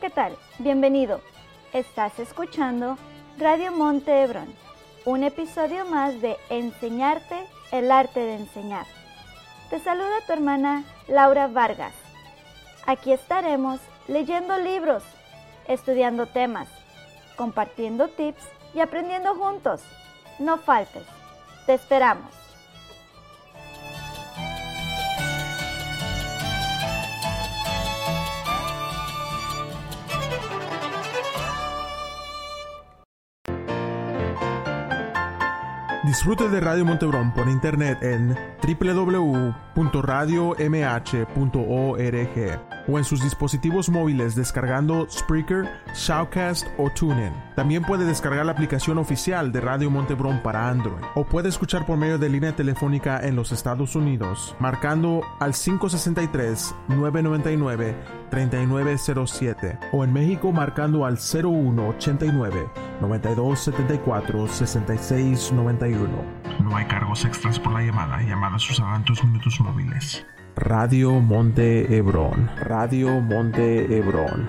¿qué tal? Bienvenido. Estás escuchando Radio Monte Hebrón, un episodio más de Enseñarte el arte de enseñar. Te saluda tu hermana Laura Vargas. Aquí estaremos leyendo libros, estudiando temas, compartiendo tips y aprendiendo juntos. No faltes. Te esperamos. Disfrute de Radio Montebrón por internet en www.radiomh.org o en sus dispositivos móviles descargando Spreaker, Shoutcast o TuneIn. También puede descargar la aplicación oficial de Radio Montebrón para Android o puede escuchar por medio de línea telefónica en los Estados Unidos marcando al 563-999-3907 o en México marcando al 0189 9274 6691. No hay cargos extras por la llamada. Llamadas usarán tus minutos móviles. Radio Monte Hebrón. Radio Monte Hebrón.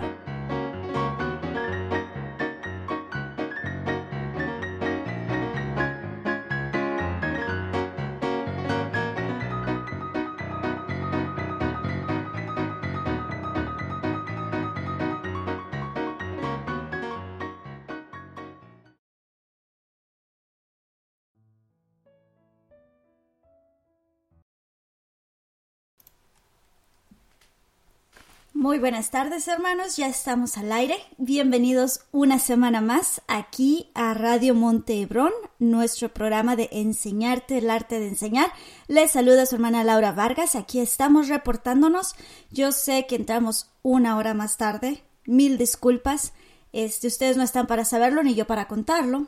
Muy buenas tardes hermanos, ya estamos al aire. Bienvenidos una semana más aquí a Radio Monte Hebrón, nuestro programa de enseñarte el arte de enseñar. Les saluda su hermana Laura Vargas, aquí estamos reportándonos. Yo sé que entramos una hora más tarde, mil disculpas. Este, ustedes no están para saberlo ni yo para contarlo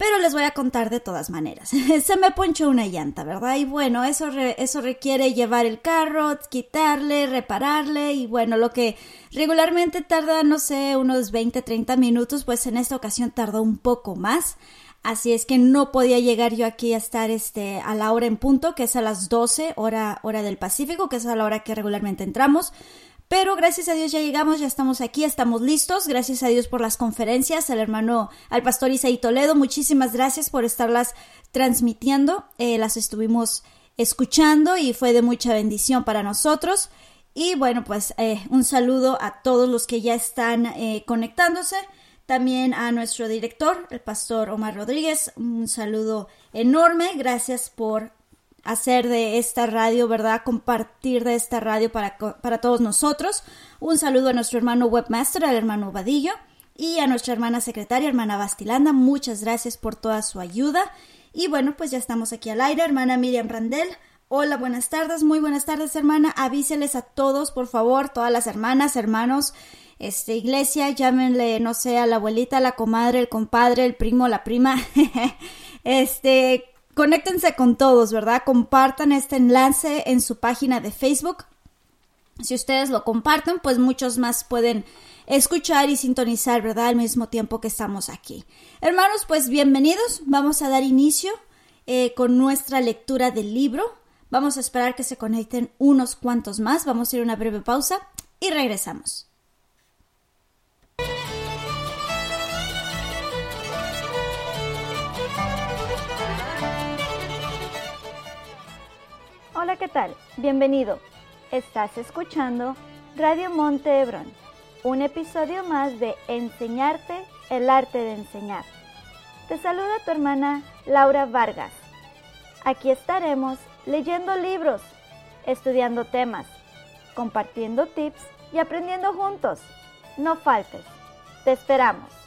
pero les voy a contar de todas maneras. Se me ponchó una llanta, ¿verdad? Y bueno, eso, eso requiere llevar el carro, quitarle, repararle y bueno, lo que regularmente tarda, no sé, unos 20, 30 minutos, pues en esta ocasión tardó un poco más. Así es que no podía llegar yo aquí a estar este, a la hora en punto, que es a las 12 hora, hora del Pacífico, que es a la hora que regularmente entramos. Pero gracias a Dios ya llegamos, ya estamos aquí, estamos listos. Gracias a Dios por las conferencias, al hermano, al pastor Isaí Toledo, muchísimas gracias por estarlas transmitiendo. Eh, las estuvimos escuchando y fue de mucha bendición para nosotros. Y bueno, pues eh, un saludo a todos los que ya están eh, conectándose. También a nuestro director, el pastor Omar Rodríguez, un saludo enorme. Gracias por hacer de esta radio, ¿verdad? Compartir de esta radio para, para todos nosotros. Un saludo a nuestro hermano webmaster, al hermano Vadillo, y a nuestra hermana secretaria, hermana Bastilanda. Muchas gracias por toda su ayuda. Y bueno, pues ya estamos aquí al aire, hermana Miriam Randel. Hola, buenas tardes, muy buenas tardes, hermana. Avíseles a todos, por favor, todas las hermanas, hermanos, este, iglesia, llámenle, no sé, a la abuelita, la comadre, el compadre, el primo, la prima. este, conéctense con todos, ¿verdad? Compartan este enlace en su página de Facebook. Si ustedes lo comparten, pues muchos más pueden escuchar y sintonizar, ¿verdad? Al mismo tiempo que estamos aquí. Hermanos, pues bienvenidos. Vamos a dar inicio eh, con nuestra lectura del libro. Vamos a esperar que se conecten unos cuantos más. Vamos a ir a una breve pausa y regresamos. Hola, ¿qué tal? Bienvenido. Estás escuchando Radio Monte Hebrón, un episodio más de Enseñarte el arte de enseñar. Te saluda tu hermana Laura Vargas. Aquí estaremos leyendo libros, estudiando temas, compartiendo tips y aprendiendo juntos. No faltes. Te esperamos.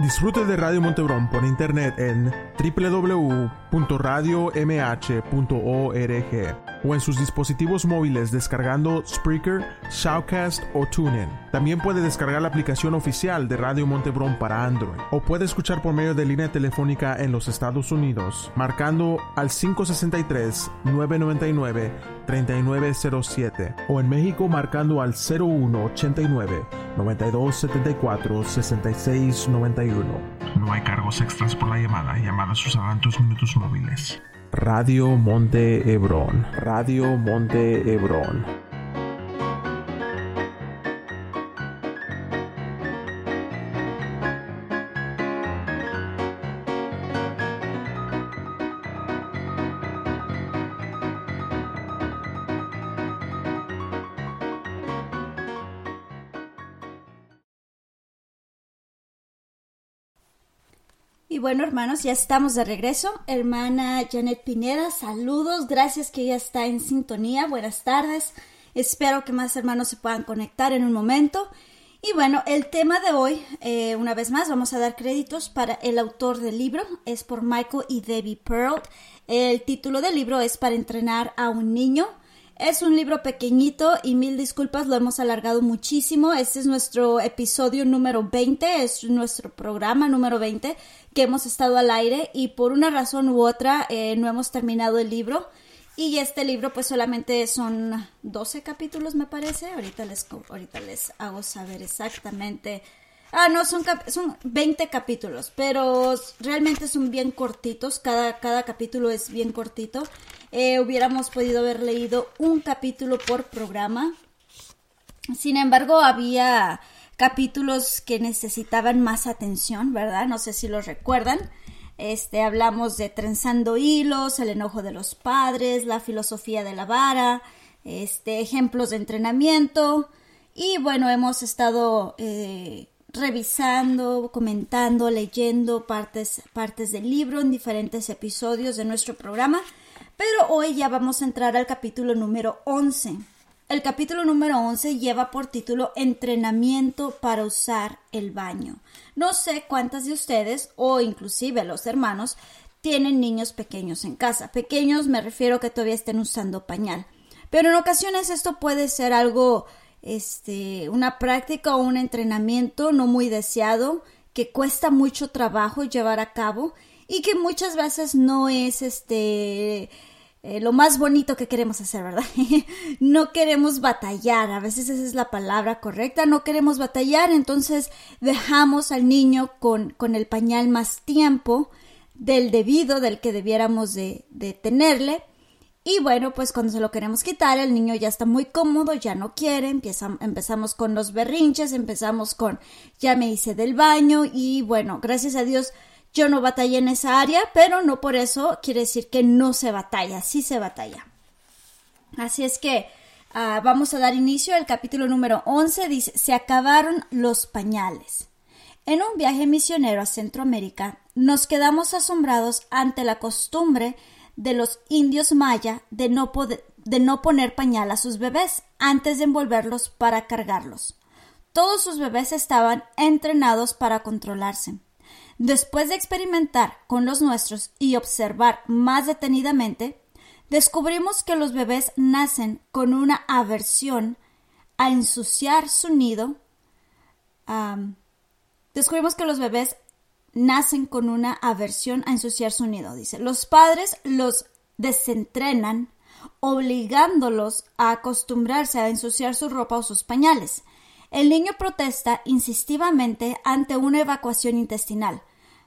Disfrute de Radio Montebrón por internet en www.radiomh.org o en sus dispositivos móviles descargando Spreaker, Shoutcast o TuneIn. También puede descargar la aplicación oficial de Radio Montebrón para Android o puede escuchar por medio de línea telefónica en los Estados Unidos marcando al 563-999-3907 o en México marcando al 0189 9274 6691. No hay cargos extras por la llamada. Llamadas usarán tus minutos móviles. Radio Monte Hebrón. Radio Monte Hebrón. Bueno, hermanos, ya estamos de regreso. Hermana Janet Pineda, saludos, gracias que ya está en sintonía. Buenas tardes. Espero que más hermanos se puedan conectar en un momento. Y bueno, el tema de hoy, eh, una vez más, vamos a dar créditos para el autor del libro. Es por Michael y Debbie Pearl. El título del libro es Para entrenar a un niño. Es un libro pequeñito y mil disculpas, lo hemos alargado muchísimo. Este es nuestro episodio número 20, es nuestro programa número 20 que hemos estado al aire y por una razón u otra eh, no hemos terminado el libro. Y este libro pues solamente son 12 capítulos me parece. Ahorita les, ahorita les hago saber exactamente Ah, no, son, son 20 capítulos, pero realmente son bien cortitos, cada, cada capítulo es bien cortito. Eh, hubiéramos podido haber leído un capítulo por programa. Sin embargo, había capítulos que necesitaban más atención, ¿verdad? No sé si los recuerdan. Este, hablamos de trenzando hilos, el enojo de los padres, la filosofía de la vara, este, ejemplos de entrenamiento. Y bueno, hemos estado eh, revisando, comentando, leyendo partes, partes del libro en diferentes episodios de nuestro programa, pero hoy ya vamos a entrar al capítulo número 11. El capítulo número 11 lleva por título Entrenamiento para usar el baño. No sé cuántas de ustedes, o inclusive los hermanos, tienen niños pequeños en casa. Pequeños me refiero que todavía estén usando pañal. Pero en ocasiones esto puede ser algo este, una práctica o un entrenamiento no muy deseado que cuesta mucho trabajo llevar a cabo y que muchas veces no es este eh, lo más bonito que queremos hacer, ¿verdad? no queremos batallar, a veces esa es la palabra correcta, no queremos batallar, entonces dejamos al niño con, con el pañal más tiempo del debido, del que debiéramos de, de tenerle, y bueno, pues cuando se lo queremos quitar, el niño ya está muy cómodo, ya no quiere, empezamos con los berrinches, empezamos con ya me hice del baño y bueno, gracias a Dios yo no batallé en esa área, pero no por eso quiere decir que no se batalla, sí se batalla. Así es que ah, vamos a dar inicio al capítulo número 11, dice, se acabaron los pañales. En un viaje misionero a Centroamérica, nos quedamos asombrados ante la costumbre de los indios maya de no, de no poner pañal a sus bebés antes de envolverlos para cargarlos. Todos sus bebés estaban entrenados para controlarse. Después de experimentar con los nuestros y observar más detenidamente, descubrimos que los bebés nacen con una aversión a ensuciar su nido. descubrimos que los bebés nacen con una aversión a ensuciar su nido, dice. Los padres los desentrenan obligándolos a acostumbrarse a ensuciar su ropa o sus pañales. El niño protesta insistivamente ante una evacuación intestinal.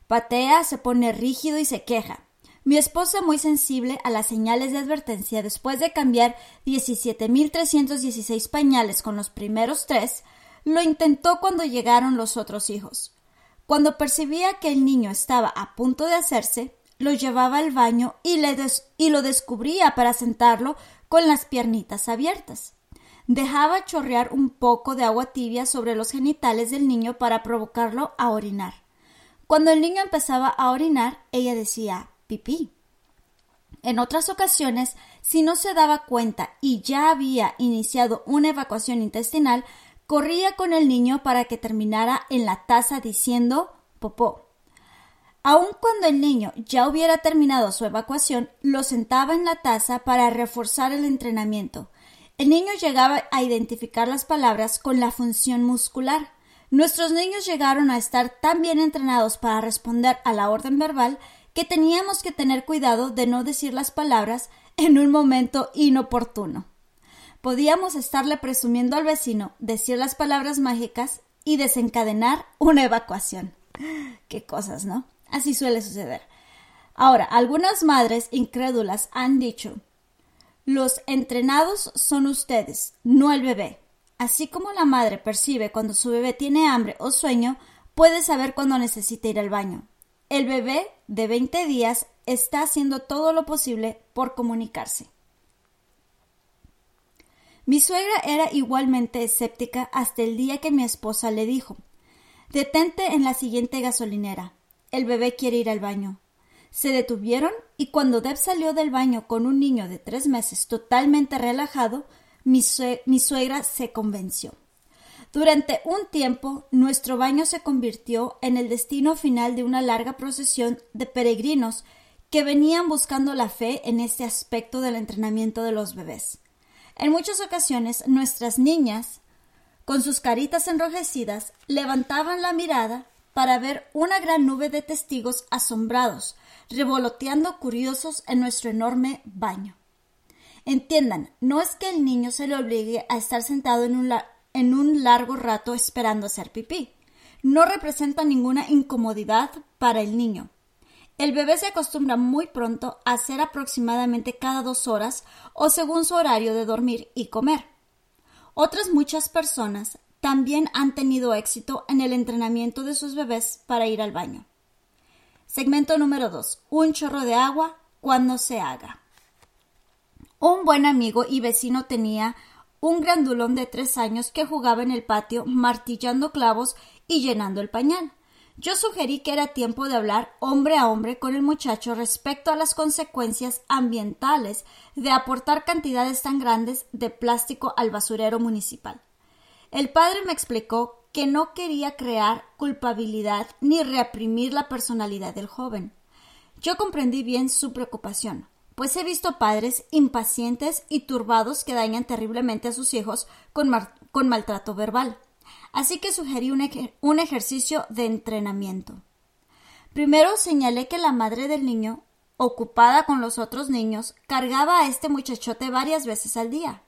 Patea, se pone rígido y se queja. Mi esposa, muy sensible a las señales de advertencia, después de cambiar 17.316 pañales con los primeros tres, lo intentó cuando llegaron los otros hijos. Cuando percibía que el niño estaba a punto de hacerse, lo llevaba al baño y, lo descubría para sentarlo con las piernitas abiertas. Dejaba chorrear un poco de agua tibia sobre los genitales del niño para provocarlo a orinar. Cuando el niño empezaba a orinar, ella decía pipí. En otras ocasiones, si no se daba cuenta y ya había iniciado una evacuación intestinal, corría con el niño para que terminara en la taza diciendo popó. Aun cuando el niño ya hubiera terminado su evacuación, lo sentaba en la taza para reforzar el entrenamiento. El niño llegaba a identificar las palabras con la función muscular. Nuestros niños llegaron a estar tan bien entrenados para responder a la orden verbal que teníamos que tener cuidado de no decir las palabras en un momento inoportuno. Podíamos estarle presumiendo al vecino, decir las palabras mágicas y desencadenar una evacuación. Qué cosas, ¿no? Así suele suceder. Ahora, algunas madres incrédulas han dicho los entrenados son ustedes, no el bebé. Así como la madre percibe cuando su bebé tiene hambre o sueño, puede saber cuando necesita ir al baño. El bebé de 20 días está haciendo todo lo posible por comunicarse. Mi suegra era igualmente escéptica hasta el día que mi esposa le dijo Detente en la siguiente gasolinera. El bebé quiere ir al baño. Se detuvieron y cuando Deb salió del baño con un niño de tres meses totalmente relajado, mi, suegra se convenció. Durante un tiempo, nuestro baño se convirtió en el destino final de una larga procesión de peregrinos que venían buscando la fe en este aspecto del entrenamiento de los bebés. En muchas ocasiones, nuestras niñas, con sus caritas enrojecidas, levantaban la mirada para ver una gran nube de testigos asombrados, revoloteando curiosos en nuestro enorme baño. Entiendan, no es que el niño se le obligue a estar sentado en un, en un largo rato esperando hacer pipí. No representa ninguna incomodidad para el niño. El bebé se acostumbra muy pronto a hacer aproximadamente cada dos horas o según su horario de dormir y comer. Otras muchas personas también han tenido éxito en el entrenamiento de sus bebés para ir al baño. Segmento número 2. Un chorro de agua cuando se haga. Un buen amigo y vecino tenía un grandulón de tres años que jugaba en el patio martillando clavos y llenando el pañal. Yo sugerí que era tiempo de hablar hombre a hombre con el muchacho respecto a las consecuencias ambientales de aportar cantidades tan grandes de plástico al basurero municipal. El padre me explicó que no quería crear culpabilidad ni reprimir la personalidad del joven. Yo comprendí bien su preocupación pues he visto padres impacientes y turbados que dañan terriblemente a sus hijos con, maltrato verbal. Así que sugerí un, ejercicio de entrenamiento. Primero señalé que la madre del niño, ocupada con los otros niños, cargaba a este muchachote varias veces al día.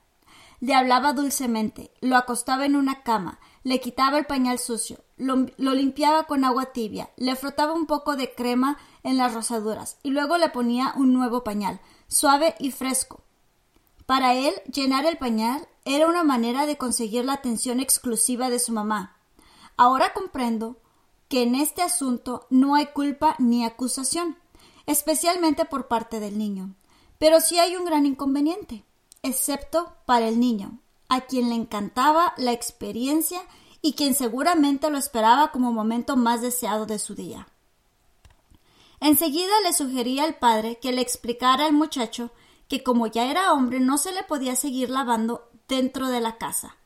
Le hablaba dulcemente, lo acostaba en una cama, le quitaba el pañal sucio, lo, limpiaba con agua tibia, le frotaba un poco de crema en las rosaduras y luego le ponía un nuevo pañal, suave y fresco. Para él, llenar el pañal era una manera de conseguir la atención exclusiva de su mamá. Ahora comprendo que en este asunto no hay culpa ni acusación, especialmente por parte del niño. Pero sí hay un gran inconveniente, excepto para el niño, a quien le encantaba la experiencia y quien seguramente lo esperaba como momento más deseado de su día. Enseguida le sugería al padre que le explicara al muchacho que como ya era hombre no se le podía seguir lavando dentro de la casa.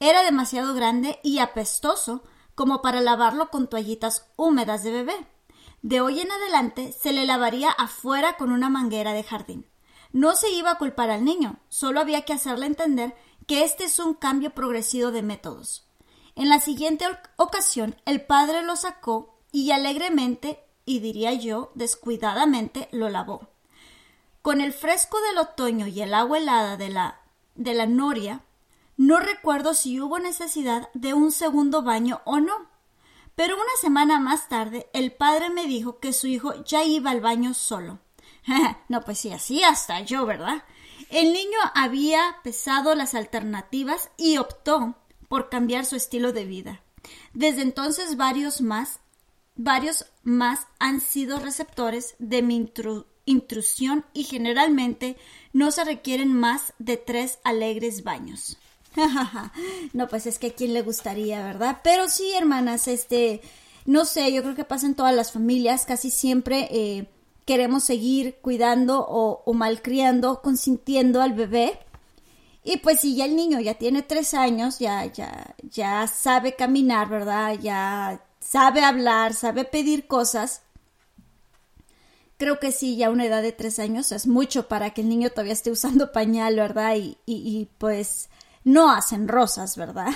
Era demasiado grande y apestoso como para lavarlo con toallitas húmedas de bebé. De hoy en adelante se le lavaría afuera con una manguera de jardín. No se iba a culpar al niño, solo había que hacerle entender que este es un cambio progresivo de métodos. En la siguiente ocasión el padre lo sacó y alegremente, y diría yo descuidadamente, lo lavó. Con el fresco del otoño y el agua helada de la, de la noria, no recuerdo si hubo necesidad de un segundo baño o no. Pero una semana más tarde el padre me dijo que su hijo ya iba al baño solo. no, pues sí, así hasta yo, ¿verdad? El niño había pesado las alternativas y optó por cambiar su estilo de vida. Desde entonces varios más, varios más han sido receptores de mi intrusión y generalmente no se requieren más de tres alegres baños. no, pues es que a quién le gustaría, ¿verdad? Pero sí, hermanas, este, no sé, yo creo que pasa en todas las familias, casi siempre eh, queremos seguir cuidando o, malcriando, consintiendo al bebé. Y pues si ya el niño ya tiene tres años, ya, ya, ya sabe caminar, ¿verdad? Ya sabe hablar, sabe pedir cosas. Creo que sí, ya una edad de tres años es mucho para que el niño todavía esté usando pañal, ¿verdad? Y, y, pues no hacen rosas, ¿verdad?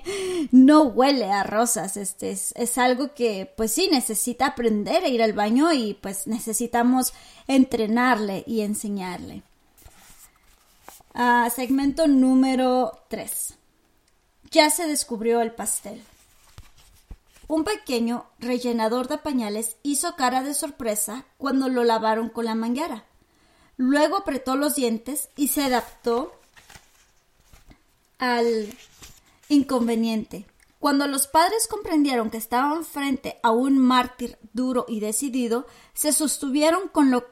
no huele a rosas, este es, algo que pues sí necesita aprender a ir al baño y pues necesitamos entrenarle y enseñarle. Ah, segmento número 3. Ya se descubrió el pastel. Un pequeño rellenador de pañales hizo cara de sorpresa cuando lo lavaron con la manguera. Luego apretó los dientes y se adaptó al inconveniente. Cuando los padres comprendieron que estaban frente a un mártir duro y decidido, se sostuvieron con lo,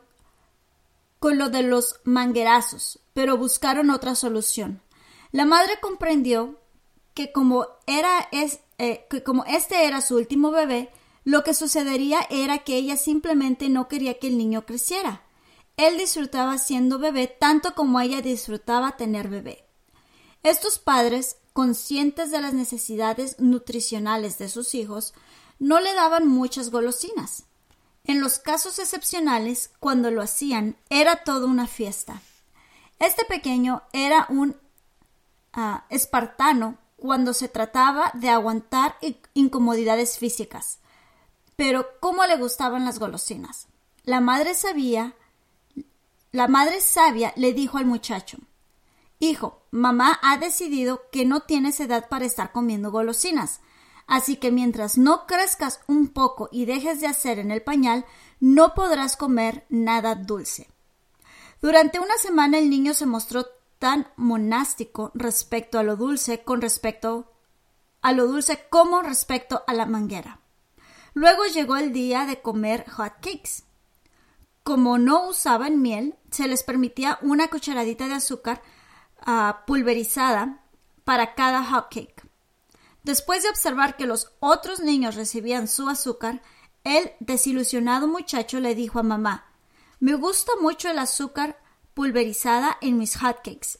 con lo de los manguerazos, pero buscaron otra solución. La madre comprendió que como, era es, eh, que como este era su último bebé, lo que sucedería era que ella simplemente no quería que el niño creciera. Él disfrutaba siendo bebé tanto como ella disfrutaba tener bebé. Estos padres conscientes de las necesidades nutricionales de sus hijos, no le daban muchas golosinas. En los casos excepcionales, cuando lo hacían, era toda una fiesta. Este pequeño era un ah, espartano cuando se trataba de aguantar incomodidades físicas. Pero cómo le gustaban las golosinas. La madre sabía, la madre sabia le dijo al muchacho Hijo, mamá ha decidido que no tienes edad para estar comiendo golosinas. Así que mientras no crezcas un poco y dejes de hacer en el pañal, no podrás comer nada dulce. Durante una semana el niño se mostró tan monástico respecto a lo dulce con respecto a lo dulce como respecto a la manguera. Luego llegó el día de comer hot cakes. Como no usaban miel, se les permitía una cucharadita de azúcar pulverizada para cada hot cake. Después de observar que los otros niños recibían su azúcar, el desilusionado muchacho le dijo a mamá Me gusta mucho el azúcar pulverizada en mis hotcakes.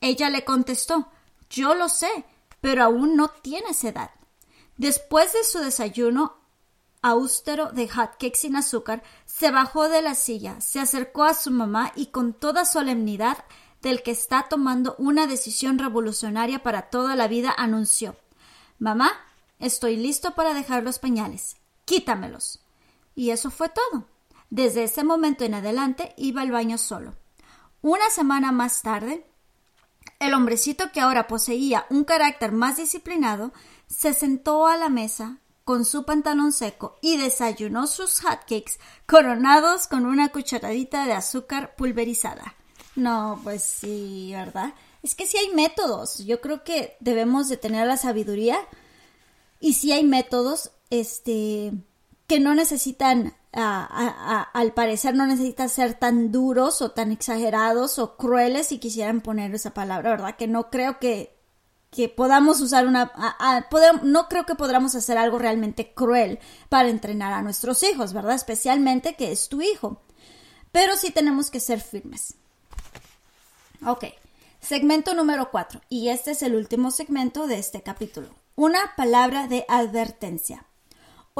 Ella le contestó Yo lo sé, pero aún no tienes edad. Después de su desayuno austero de hotcakes sin azúcar, se bajó de la silla, se acercó a su mamá y con toda solemnidad del que está tomando una decisión revolucionaria para toda la vida, anunció Mamá, estoy listo para dejar los pañales. Quítamelos. Y eso fue todo. Desde ese momento en adelante iba al baño solo. Una semana más tarde, el hombrecito que ahora poseía un carácter más disciplinado se sentó a la mesa con su pantalón seco y desayunó sus hotcakes coronados con una cucharadita de azúcar pulverizada. No, pues sí, ¿verdad? Es que sí hay métodos. Yo creo que debemos de tener la sabiduría y sí hay métodos, este, que no necesitan, al parecer no necesitan ser tan duros o tan exagerados o crueles si quisieran poner esa palabra, ¿verdad? Que no creo que, que podamos usar una, no creo que podamos hacer algo realmente cruel para entrenar a nuestros hijos, ¿verdad? Especialmente que es tu hijo. Pero sí tenemos que ser firmes. Ok, segmento número 4, y este es el último segmento de este capítulo. Una palabra de advertencia.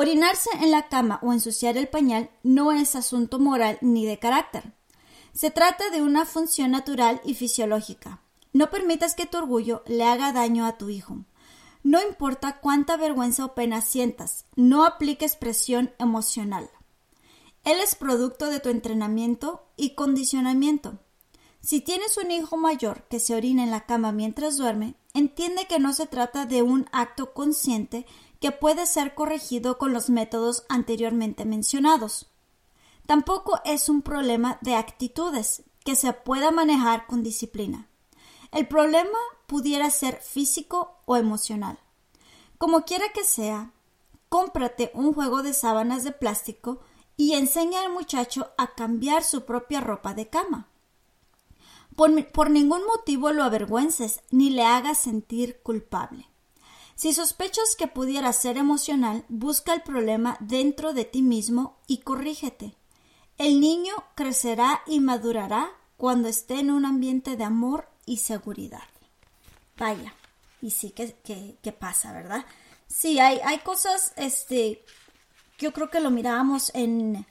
Orinarse en la cama o ensuciar el pañal no es asunto moral ni de carácter. Se trata de una función natural y fisiológica. No permitas que tu orgullo le haga daño a tu hijo. No importa cuánta vergüenza o pena sientas, no apliques presión emocional. Él es producto de tu entrenamiento y condicionamiento. Si tienes un hijo mayor que se orina en la cama mientras duerme, entiende que no se trata de un acto consciente que puede ser corregido con los métodos anteriormente mencionados. Tampoco es un problema de actitudes que se pueda manejar con disciplina. El problema pudiera ser físico o emocional. Como quiera que sea, cómprate un juego de sábanas de plástico y enseña al muchacho a cambiar su propia ropa de cama. Por, ningún motivo lo avergüences ni le hagas sentir culpable. Si sospechas que pudiera ser emocional, busca el problema dentro de ti mismo y corrígete. El niño crecerá y madurará cuando esté en un ambiente de amor y seguridad. Vaya, y sí que, pasa, ¿verdad? Sí, hay, hay cosas, este, yo creo que lo miramos en,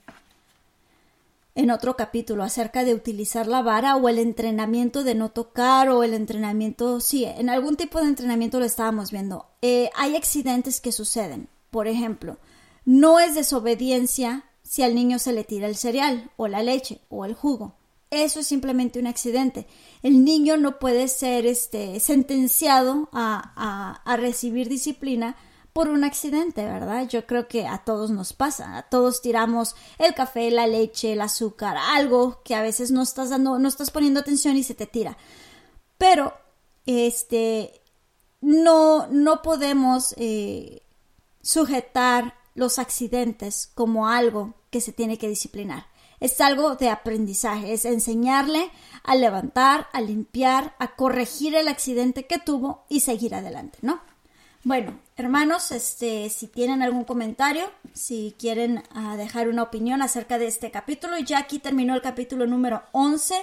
en otro capítulo acerca de utilizar la vara o el entrenamiento de no tocar o el entrenamiento, sí, en algún tipo de entrenamiento lo estábamos viendo. Eh, hay accidentes que suceden. Por ejemplo, no es desobediencia si al niño se le tira el cereal o la leche o el jugo. Eso es simplemente un accidente. El niño no puede ser este, sentenciado a, a, recibir disciplina por un accidente, ¿verdad? Yo creo que a todos nos pasa, a todos tiramos el café, la leche, el azúcar, algo que a veces no estás dando, no estás poniendo atención y se te tira. Pero, este, no, no podemos eh, sujetar los accidentes como algo que se tiene que disciplinar. Es algo de aprendizaje, es enseñarle a levantar, a limpiar, a corregir el accidente que tuvo y seguir adelante, ¿no? Bueno, hermanos, este, si tienen algún comentario, si quieren ah, dejar una opinión acerca de este capítulo, ya aquí terminó el capítulo número 11.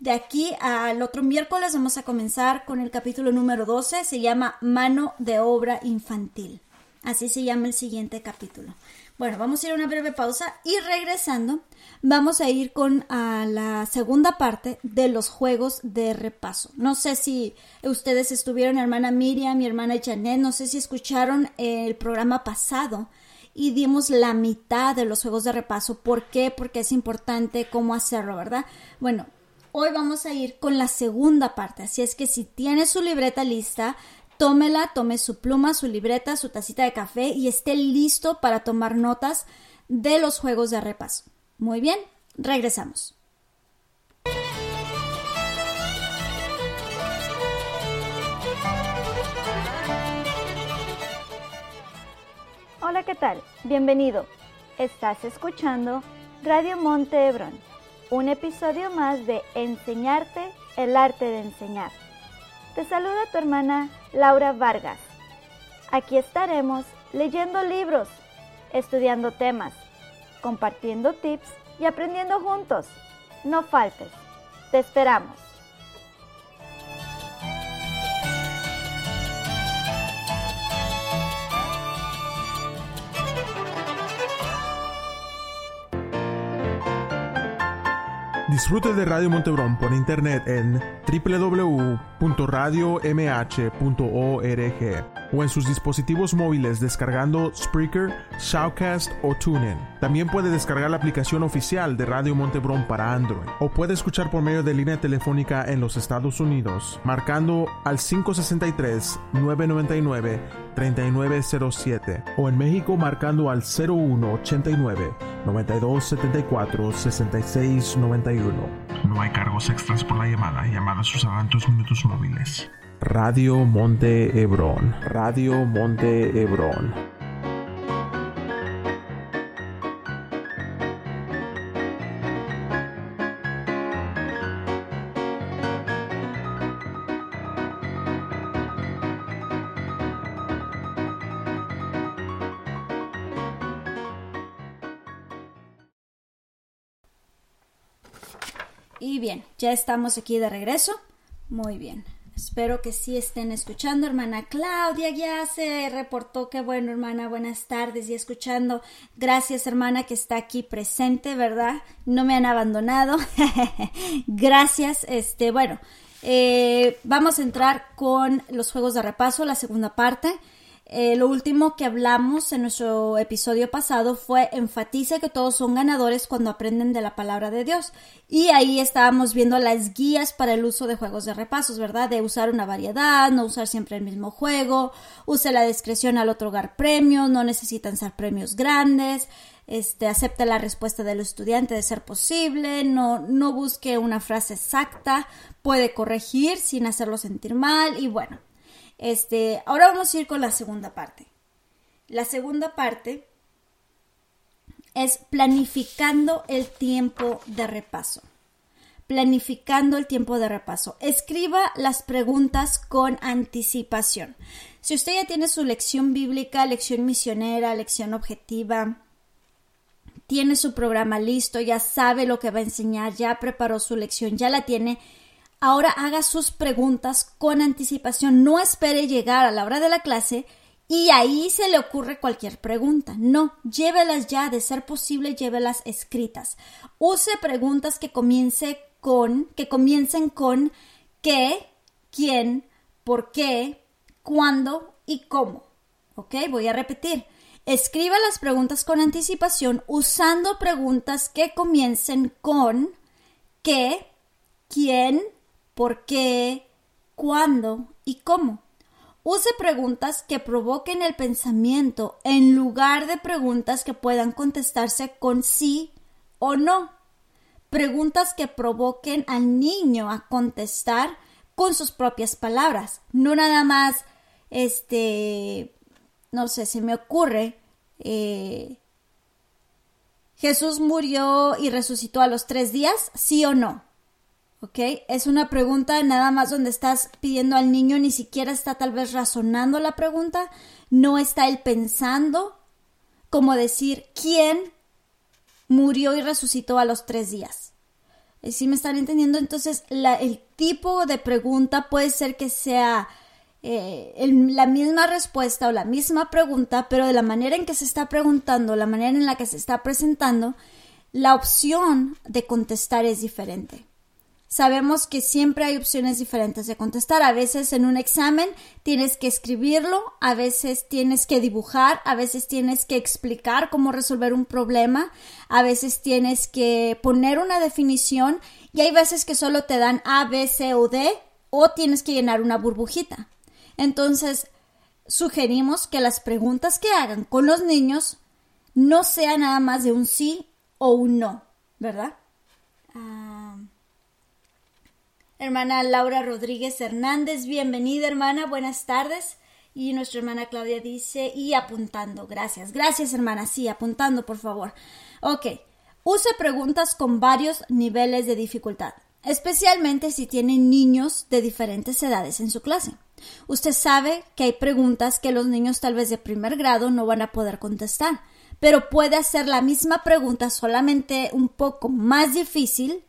De aquí al otro miércoles vamos a comenzar con el capítulo número 12, se llama Mano de Obra Infantil. Así se llama el siguiente capítulo. Bueno, vamos a ir a una breve pausa y regresando vamos a ir con a la segunda parte de los juegos de repaso. No sé si ustedes estuvieron, hermana Miriam, mi hermana Janet, no sé si escucharon el programa pasado y dimos la mitad de los juegos de repaso. ¿Por qué? Porque es importante cómo hacerlo, ¿verdad? Bueno, hoy vamos a ir con la segunda parte, así es que si tiene su libreta lista, tómela, tome su pluma, su libreta, su tacita de café y esté listo para tomar notas de los juegos de repaso. Muy bien, regresamos. Hola, ¿qué tal? Bienvenido. Estás escuchando Radio Monte Hebrón, un episodio más de Enseñarte el arte de enseñar. Te saluda tu hermana Laura Vargas. Aquí estaremos leyendo libros, estudiando temas, compartiendo tips y aprendiendo juntos. No faltes. Te esperamos. Disfrute de Radio Montebrón por internet en www.radiomh.org o en sus dispositivos móviles descargando Spreaker, Shoutcast o TuneIn. También puede descargar la aplicación oficial de Radio Montebrón para Android o puede escuchar por medio de línea telefónica en los Estados Unidos marcando al 563 999 3907 o en México marcando al 0189 9274 6691. No hay cargos extras por la llamada. Llamadas usarán tus minutos móviles. Radio Monte Hebrón. Radio Monte Hebrón. Y bien, ya estamos aquí de regreso. Muy bien. Espero que sí estén escuchando, hermana Claudia ya se reportó que bueno, hermana, buenas tardes y escuchando. Gracias, hermana, que está aquí presente, ¿verdad? No me han abandonado. Gracias. Este, bueno, eh, vamos a entrar con los juegos de repaso, la segunda parte. Eh, lo último que hablamos en nuestro episodio pasado fue enfatiza que todos son ganadores cuando aprenden de la palabra de Dios. Y ahí estábamos viendo las guías para el uso de juegos de repasos, ¿verdad? De usar una variedad, no usar siempre el mismo juego, use la discreción al otorgar premios, no necesitan ser premios grandes, este, acepte la respuesta del estudiante de ser posible, no, no busque una frase exacta, puede corregir sin hacerlo sentir mal y bueno, este, ahora vamos a ir con la segunda parte. La segunda parte es planificando el tiempo de repaso. Planificando el tiempo de repaso. Escriba las preguntas con anticipación. Si usted ya tiene su lección bíblica, lección misionera, lección objetiva, tiene su programa listo, ya sabe lo que va a enseñar, ya preparó su lección, ya la tiene, ahora haga sus preguntas con anticipación. No espere llegar a la hora de la clase y ahí se le ocurre cualquier pregunta. No, llévelas ya, de ser posible, llévelas escritas. Use preguntas que comience con, que comiencen con qué, quién, por qué, cuándo y cómo. ¿Ok? Voy a repetir. Escriba las preguntas con anticipación usando preguntas que comiencen con qué, quién, por qué, cuándo y cómo. Use preguntas que provoquen el pensamiento en lugar de preguntas que puedan contestarse con sí o no. Preguntas que provoquen al niño a contestar con sus propias palabras. No nada más, este, no sé, se me ocurre, eh, Jesús murió y resucitó a los tres días, sí o no. ¿Ok? Es una pregunta nada más donde estás pidiendo al niño, ni siquiera está tal vez razonando la pregunta, no está él pensando, como decir, ¿quién murió y resucitó a los tres días? ¿Sí me están entendiendo? Entonces, el tipo de pregunta puede ser que sea eh, la misma respuesta o la misma pregunta, pero de la manera en que se está preguntando, la manera en la que se está presentando, la opción de contestar es diferente sabemos que siempre hay opciones diferentes de contestar. A veces en un examen tienes que escribirlo, a veces tienes que dibujar, a veces tienes que explicar cómo resolver un problema, a veces tienes que poner una definición y hay veces que solo te dan A, B, C o D o tienes que llenar una burbujita. Entonces, sugerimos que las preguntas que hagan con los niños no sean nada más de un sí o un no, ¿verdad? Ah, hermana Laura Rodríguez Hernández. Bienvenida, hermana. Buenas tardes. Y nuestra hermana Claudia dice, y apuntando. Gracias. Gracias, hermana. Sí, apuntando, por favor. Ok. Use preguntas con varios niveles de dificultad, especialmente si tienen niños de diferentes edades en su clase. Usted sabe que hay preguntas que los niños tal vez de primer grado no van a poder contestar, pero puede hacer la misma pregunta solamente un poco más difícil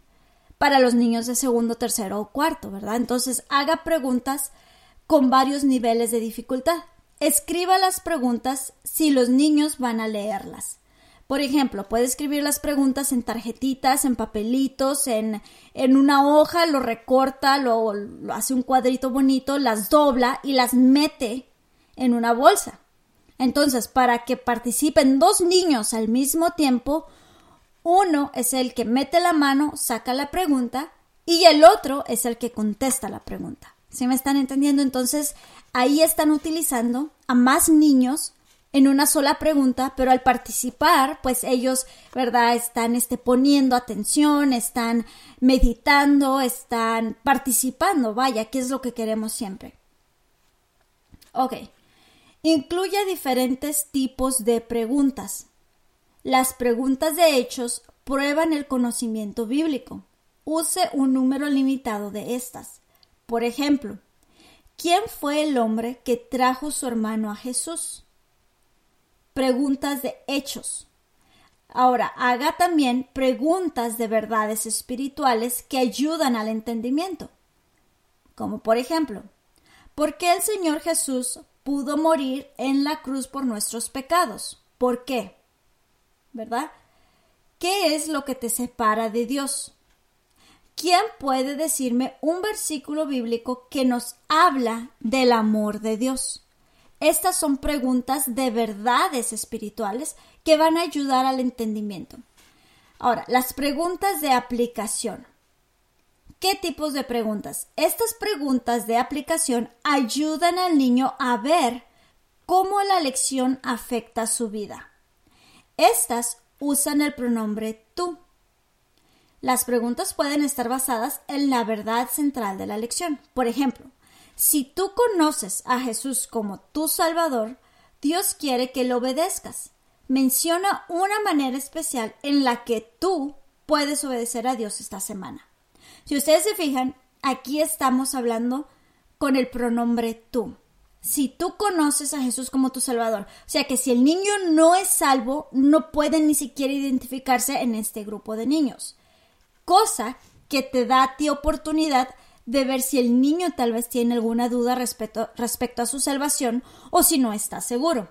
para los niños de segundo, tercero o cuarto, ¿verdad? Entonces haga preguntas con varios niveles de dificultad. Escriba las preguntas si los niños van a leerlas. Por ejemplo, puede escribir las preguntas en tarjetitas, en papelitos, en, en una hoja, lo recorta, lo, lo hace un cuadrito bonito, las dobla y las mete en una bolsa. Entonces, para que participen dos niños al mismo tiempo, uno es el que mete la mano, saca la pregunta y el otro es el que contesta la pregunta. ¿Sí me están entendiendo? Entonces, ahí están utilizando a más niños en una sola pregunta, pero al participar, pues ellos, ¿verdad? Están este, poniendo atención, están meditando, están participando, vaya, que es lo que queremos siempre. Ok. Incluye diferentes tipos de preguntas. Las preguntas de hechos prueban el conocimiento bíblico. Use un número limitado de estas. Por ejemplo, ¿quién fue el hombre que trajo su hermano a Jesús? Preguntas de hechos. Ahora, haga también preguntas de verdades espirituales que ayudan al entendimiento. Como por ejemplo, ¿por qué el Señor Jesús pudo morir en la cruz por nuestros pecados? ¿Por qué? ¿Verdad? ¿Qué es lo que te separa de Dios? ¿Quién puede decirme un versículo bíblico que nos habla del amor de Dios? Estas son preguntas de verdades espirituales que van a ayudar al entendimiento. Ahora, las preguntas de aplicación. ¿Qué tipos de preguntas? Estas preguntas de aplicación ayudan al niño a ver cómo la lección afecta su vida. Estas usan el pronombre tú. Las preguntas pueden estar basadas en la verdad central de la lección. Por ejemplo, si tú conoces a Jesús como tu Salvador, Dios quiere que lo obedezcas. Menciona una manera especial en la que tú puedes obedecer a Dios esta semana. Si ustedes se fijan, aquí estamos hablando con el pronombre tú si tú conoces a Jesús como tu Salvador. O sea que si el niño no es salvo, no puede ni siquiera identificarse en este grupo de niños. Cosa que te da a ti oportunidad de ver si el niño tal vez tiene alguna duda respecto, respecto a su salvación o si no está seguro.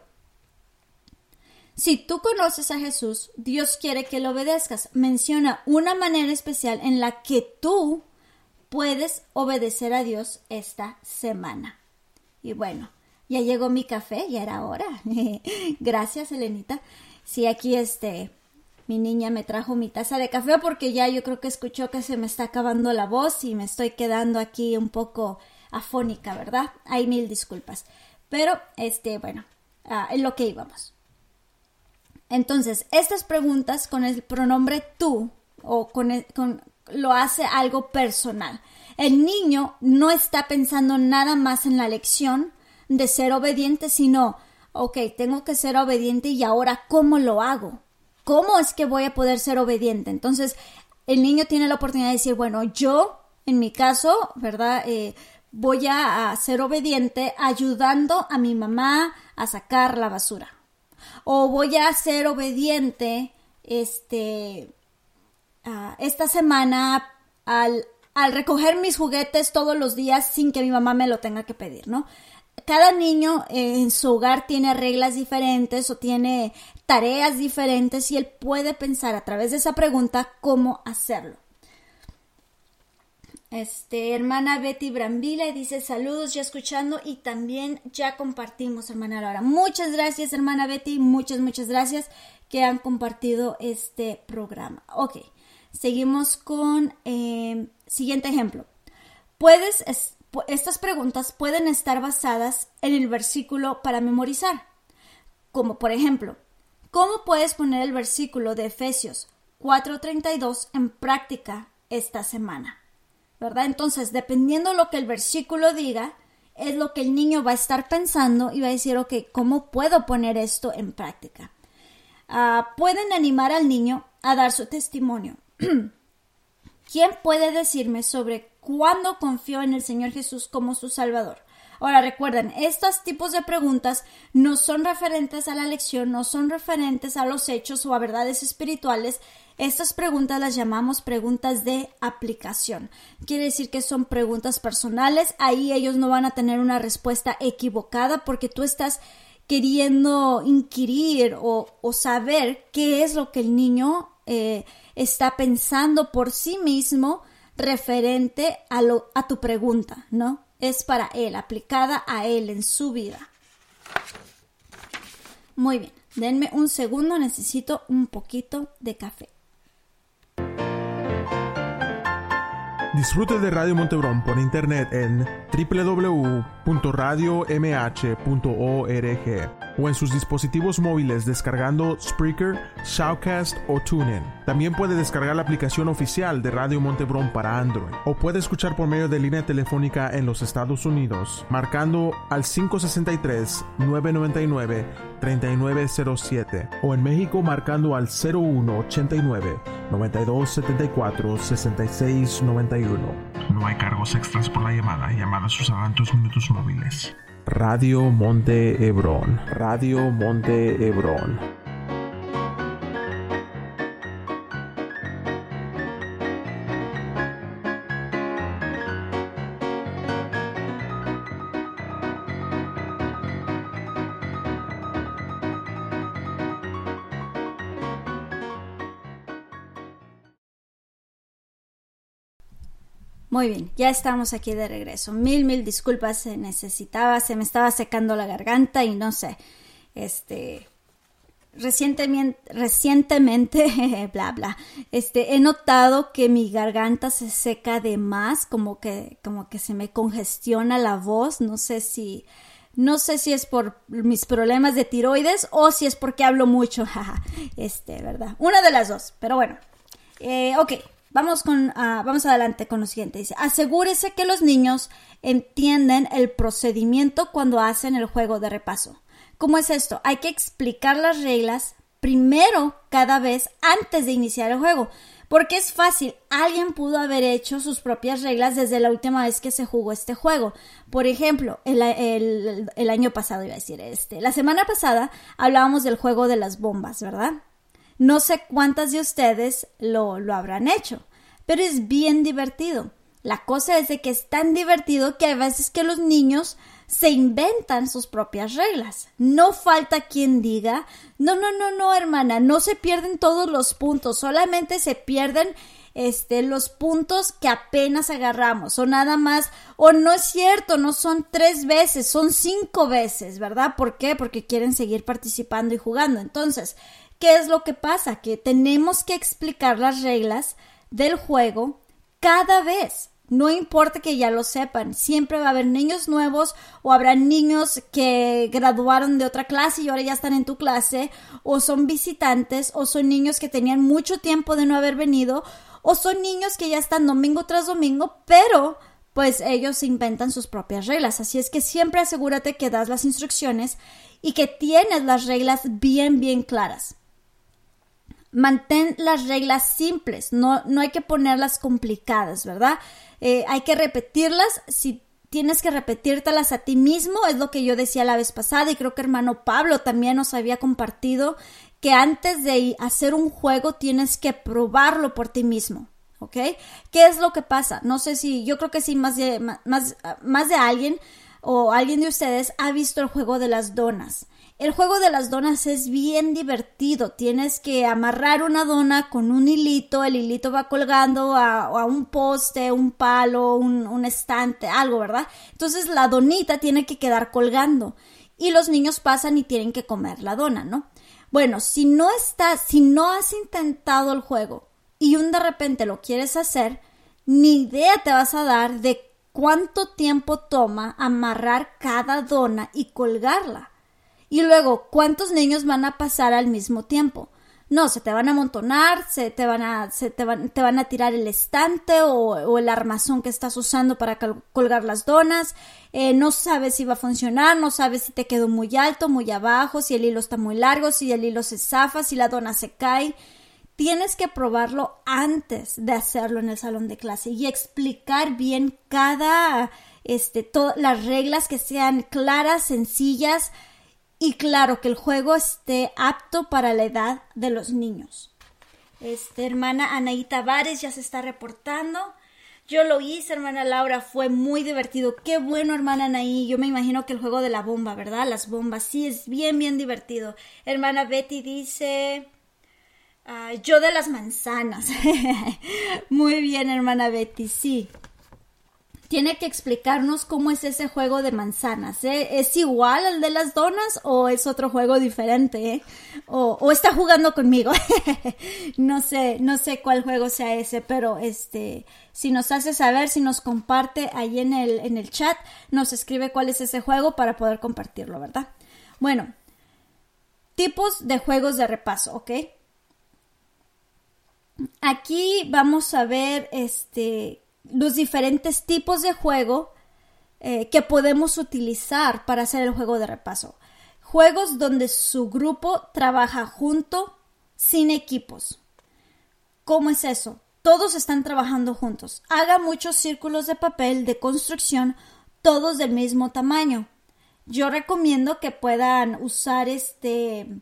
Si tú conoces a Jesús, Dios quiere que lo obedezcas. Menciona una manera especial en la que tú puedes obedecer a Dios esta semana. Y bueno, ya llegó mi café, ya era hora. Gracias, Elenita. Sí, aquí este, mi niña me trajo mi taza de café porque ya yo creo que escuchó que se me está acabando la voz y me estoy quedando aquí un poco afónica, ¿verdad? Hay mil disculpas. Pero, este, bueno, ah, en lo que íbamos. Entonces, estas preguntas con el pronombre tú o con, con lo hace algo personal. El niño no está pensando nada más en la lección de ser obediente, sino, ok, tengo que ser obediente y ahora, ¿cómo lo hago? ¿Cómo es que voy a poder ser obediente? Entonces, el niño tiene la oportunidad de decir, bueno, yo, en mi caso, ¿verdad? Eh, voy a, ser obediente ayudando a mi mamá a sacar la basura. O voy a ser obediente, este, esta semana al, al recoger mis juguetes todos los días sin que mi mamá me lo tenga que pedir, ¿no? cada niño en su hogar tiene reglas diferentes o tiene tareas diferentes y él puede pensar a través de esa pregunta cómo hacerlo. Este, hermana Betty Brambila dice saludos ya escuchando y también ya compartimos, hermana Laura. Muchas gracias, hermana Betty, muchas, muchas gracias que han compartido este programa. Ok, seguimos con eh, siguiente ejemplo. Estas preguntas pueden estar basadas en el versículo para memorizar, como por ejemplo, ¿cómo puedes poner el versículo de Efesios 4:32 en práctica esta semana? ¿verdad? Entonces, dependiendo lo que el versículo diga, es lo que el niño va a estar pensando y va a decir, ok, ¿cómo puedo poner esto en práctica? Ah, pueden animar al niño a dar su testimonio. ¿Quién puede decirme sobre cuándo confió en el Señor Jesús como su Salvador? Ahora recuerden, estos tipos de preguntas no son referentes a la lección, no son referentes a los hechos o a verdades espirituales. Estas preguntas las llamamos preguntas de aplicación. Quiere decir que son preguntas personales. Ahí ellos no van a tener una respuesta equivocada porque tú estás queriendo inquirir o, saber qué es lo que el niño eh, está pensando por sí mismo referente a, lo, a tu pregunta, ¿no? es para él, aplicada a él en su vida. Muy bien, denme un segundo, necesito un poquito de café. Disfrute de Radio Montebrón por internet en www.radiomh.org o en sus dispositivos móviles descargando Spreaker, Shoutcast o TuneIn. También puede descargar la aplicación oficial de Radio Montebrón para Android o puede escuchar por medio de línea telefónica en los Estados Unidos marcando al 563 999 3907 o en México marcando al 0189 9274 6691. No hay cargos extras por la llamada. Llamadas usarán tus minutos móviles. Radio Monte Hebrón. Radio Monte Hebrón. Muy bien, ya estamos aquí de regreso. Mil, mil disculpas, se necesitaba, se me estaba secando la garganta y no sé, este, recientemente, recientemente, bla, bla, este, he notado que mi garganta se seca de más, como que, como que se me congestiona la voz, no sé si, no sé si es por mis problemas de tiroides o si es porque hablo mucho, este, ¿verdad? Una de las dos, pero bueno, eh, ok, Vamos, con, ah, vamos adelante con lo siguiente. Dice, asegúrese que los niños entienden el procedimiento cuando hacen el juego de repaso. ¿Cómo es esto? Hay que explicar las reglas primero cada vez antes de iniciar el juego. Porque es fácil, alguien pudo haber hecho sus propias reglas desde la última vez que se jugó este juego. Por ejemplo, el, el año pasado iba a decir este. La semana pasada hablábamos del juego de las bombas, ¿verdad? No sé cuántas de ustedes lo, lo habrán hecho, pero es bien divertido. La cosa es de que es tan divertido que hay veces que los niños se inventan sus propias reglas. No falta quien diga, no, no, no, no, hermana, no se pierden todos los puntos, solamente se pierden este, los puntos que apenas agarramos, o nada más, o no es cierto, no son tres veces, son cinco veces, ¿verdad? ¿Por qué? Porque quieren seguir participando y jugando. Entonces, ¿qué es lo que pasa? Que tenemos que explicar las reglas del juego cada vez. No importa que ya lo sepan, siempre va a haber niños nuevos o habrá niños que graduaron de otra clase y ahora ya están en tu clase, o son visitantes, o son niños que tenían mucho tiempo de no haber venido, o son niños que ya están domingo tras domingo, pero pues ellos inventan sus propias reglas. Así es que siempre asegúrate que das las instrucciones y que tienes las reglas bien, bien claras. Mantén las reglas simples, no, no hay que ponerlas complicadas, ¿verdad? Eh, hay que repetirlas. Si tienes que repetírtelas a ti mismo, es lo que yo decía la vez pasada y creo que hermano Pablo también nos había compartido que antes de hacer un juego tienes que probarlo por ti mismo. ¿Ok? ¿Qué es lo que pasa? No sé si, yo creo que sí, más de, más, más de alguien o alguien de ustedes ha visto el juego de las donas. El juego de las donas es bien divertido. Tienes que amarrar una dona con un hilito, el hilito va colgando a, un poste, un palo, un, estante, algo, ¿verdad? Entonces la donita tiene que quedar colgando y los niños pasan y tienen que comer la dona, ¿no? Bueno, si no estás, si no has intentado el juego y un de repente lo quieres hacer, ni idea te vas a dar de cuánto tiempo toma amarrar cada dona y colgarla. Y luego, ¿cuántos niños van a pasar al mismo tiempo? No, se te van a amontonar, se te van a, se te van, te van a tirar el estante o, el armazón que estás usando para colgar las donas. Eh, no sabes si va a funcionar, no sabes si te quedó muy alto, muy abajo, si el hilo está muy largo, si el hilo se zafa, si la dona se cae. Tienes que probarlo antes de hacerlo en el salón de clase y explicar bien cada, este, las reglas que sean claras, sencillas, y claro, que el juego esté apto para la edad de los niños. Este, hermana Anaí Tavares ya se está reportando. Yo lo hice, hermana Laura, fue muy divertido. Qué bueno, hermana Anaí. Yo me imagino que el juego de la bomba, ¿verdad? Las bombas, sí, es bien, bien divertido. Hermana Betty dice... Ah, yo de las manzanas. muy bien, hermana Betty, sí tiene que explicarnos cómo es ese juego de manzanas. ¿eh? ¿Es igual al de las donas o es otro juego diferente? Eh? O, está jugando conmigo. no sé, no sé cuál juego sea ese, pero este, si nos hace saber, si nos comparte ahí en el, en el chat, nos escribe cuál es ese juego para poder compartirlo, ¿verdad? Bueno, tipos de juegos de repaso, ¿ok? Aquí vamos a ver este los diferentes tipos de juego eh, que podemos utilizar para hacer el juego de repaso. Juegos donde su grupo trabaja junto sin equipos. ¿Cómo es eso? Todos están trabajando juntos. Haga muchos círculos de papel de construcción, todos del mismo tamaño. Yo recomiendo que puedan usar este...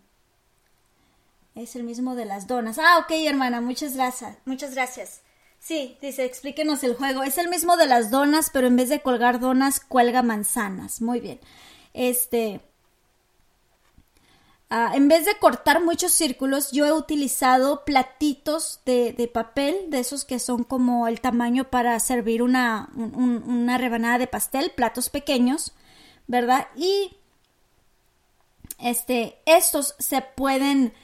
Es el mismo de las donas. Ah, ok, hermana, muchas gracias. Muchas gracias. Sí, dice, explíquenos el juego. Es el mismo de las donas, pero en vez de colgar donas, cuelga manzanas. Muy bien. Este. Ah, en vez de cortar muchos círculos, yo he utilizado platitos de, papel, de esos que son como el tamaño para servir una, una rebanada de pastel, platos pequeños, ¿verdad? Y este, estos se pueden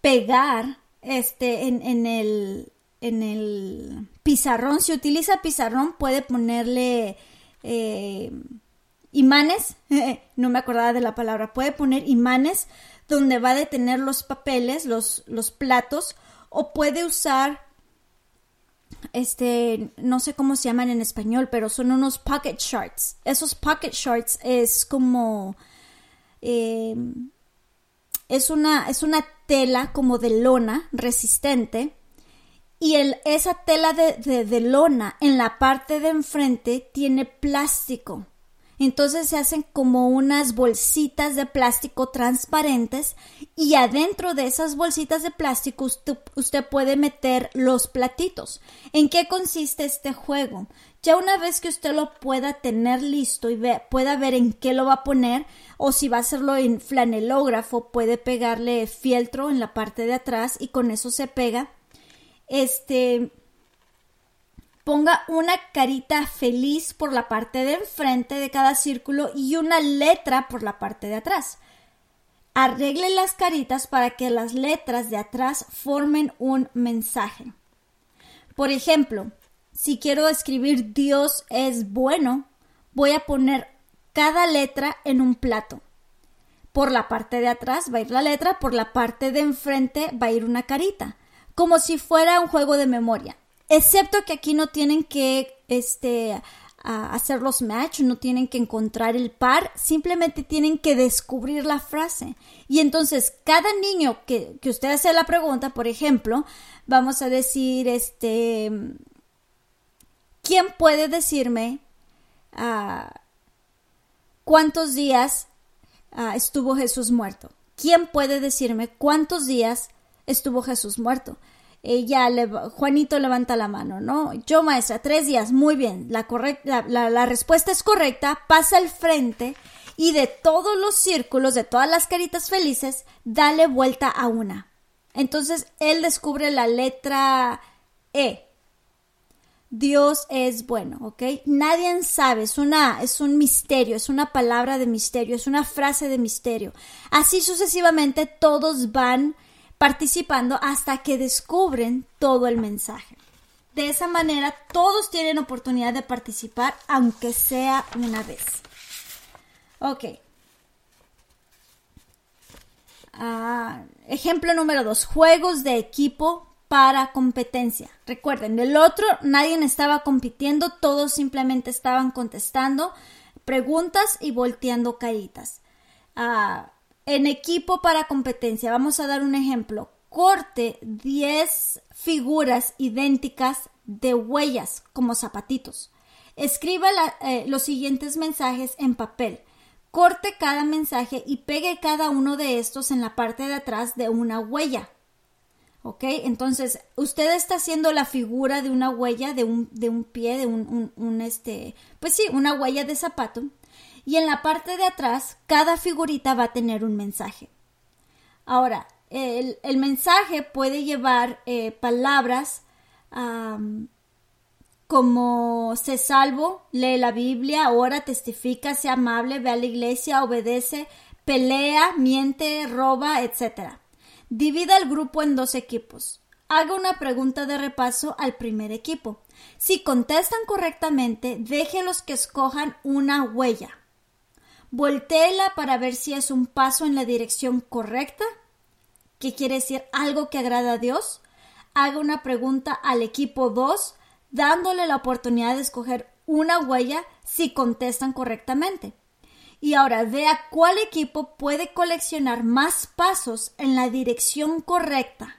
pegar este, en, en, el, en el pizarrón, si utiliza pizarrón, puede ponerle eh, imanes, no me acordaba de la palabra, puede poner imanes donde va a detener los papeles, los, los platos, o puede usar, este, no sé cómo se llaman en español, pero son unos pocket charts. Esos pocket charts es como, eh, es, una, es una tela como de lona resistente y esa tela de, de, lona en la parte de enfrente tiene plástico. Entonces se hacen como unas bolsitas de plástico transparentes y adentro de esas bolsitas de plástico usted, usted, puede meter los platitos. ¿En qué consiste este juego? Ya una vez que usted lo pueda tener listo y pueda ver en qué lo va a poner o si va a hacerlo en flanelógrafo puede pegarle fieltro en la parte de atrás y con eso se pega este, ponga una carita feliz por la parte de enfrente de cada círculo y una letra por la parte de atrás. Arregle las caritas para que las letras de atrás formen un mensaje. Por ejemplo, si quiero escribir Dios es bueno, voy a poner cada letra en un plato. Por la parte de atrás va a ir la letra, por la parte de enfrente va a ir una carita, como si fuera un juego de memoria. Excepto que aquí no tienen que este, hacer los match, no tienen que encontrar el par, simplemente tienen que descubrir la frase. Y entonces, cada niño que, que usted hace la pregunta, por ejemplo, vamos a decir, este, ¿quién puede decirme ah, cuántos días ah, estuvo Jesús muerto? ¿Quién puede decirme cuántos días estuvo Jesús muerto? Ella le, Juanito levanta la mano, ¿no? Yo, maestra, tres días, muy bien, la, correcta, la, respuesta es correcta, pasa al frente y de todos los círculos, de todas las caritas felices, dale vuelta a una. Entonces él descubre la letra E. Dios es bueno, ¿ok? Nadie sabe, es una, es un misterio, es una palabra de misterio, es una frase de misterio. Así sucesivamente todos van participando hasta que descubren todo el mensaje. De esa manera todos tienen oportunidad de participar aunque sea una vez. Ok. Ah, ejemplo número dos, juegos de equipo para competencia. Recuerden, el otro nadie estaba compitiendo, todos simplemente estaban contestando preguntas y volteando caritas. Ah, en equipo para competencia, vamos a dar un ejemplo. Corte 10 figuras idénticas de huellas como zapatitos. Escriba eh, los siguientes mensajes en papel. Corte cada mensaje y pegue cada uno de estos en la parte de atrás de una huella. ¿Ok? Entonces, usted está haciendo la figura de una huella de un, de un pie, de un, un, este, pues sí, una huella de zapato y en la parte de atrás cada figurita va a tener un mensaje. Ahora, el, mensaje puede llevar eh, palabras como se salvo, lee la Biblia, ora, testifica, sea amable, ve a la iglesia, obedece, pelea, miente, roba, etc. Divida el grupo en dos equipos. Haga una pregunta de repaso al primer equipo. Si contestan correctamente, déjelos que escojan una huella. Voltéela para ver si es un paso en la dirección correcta, que quiere decir algo que agrada a Dios. Haga una pregunta al equipo 2, dándole la oportunidad de escoger una huella si contestan correctamente. Y ahora vea cuál equipo puede coleccionar más pasos en la dirección correcta.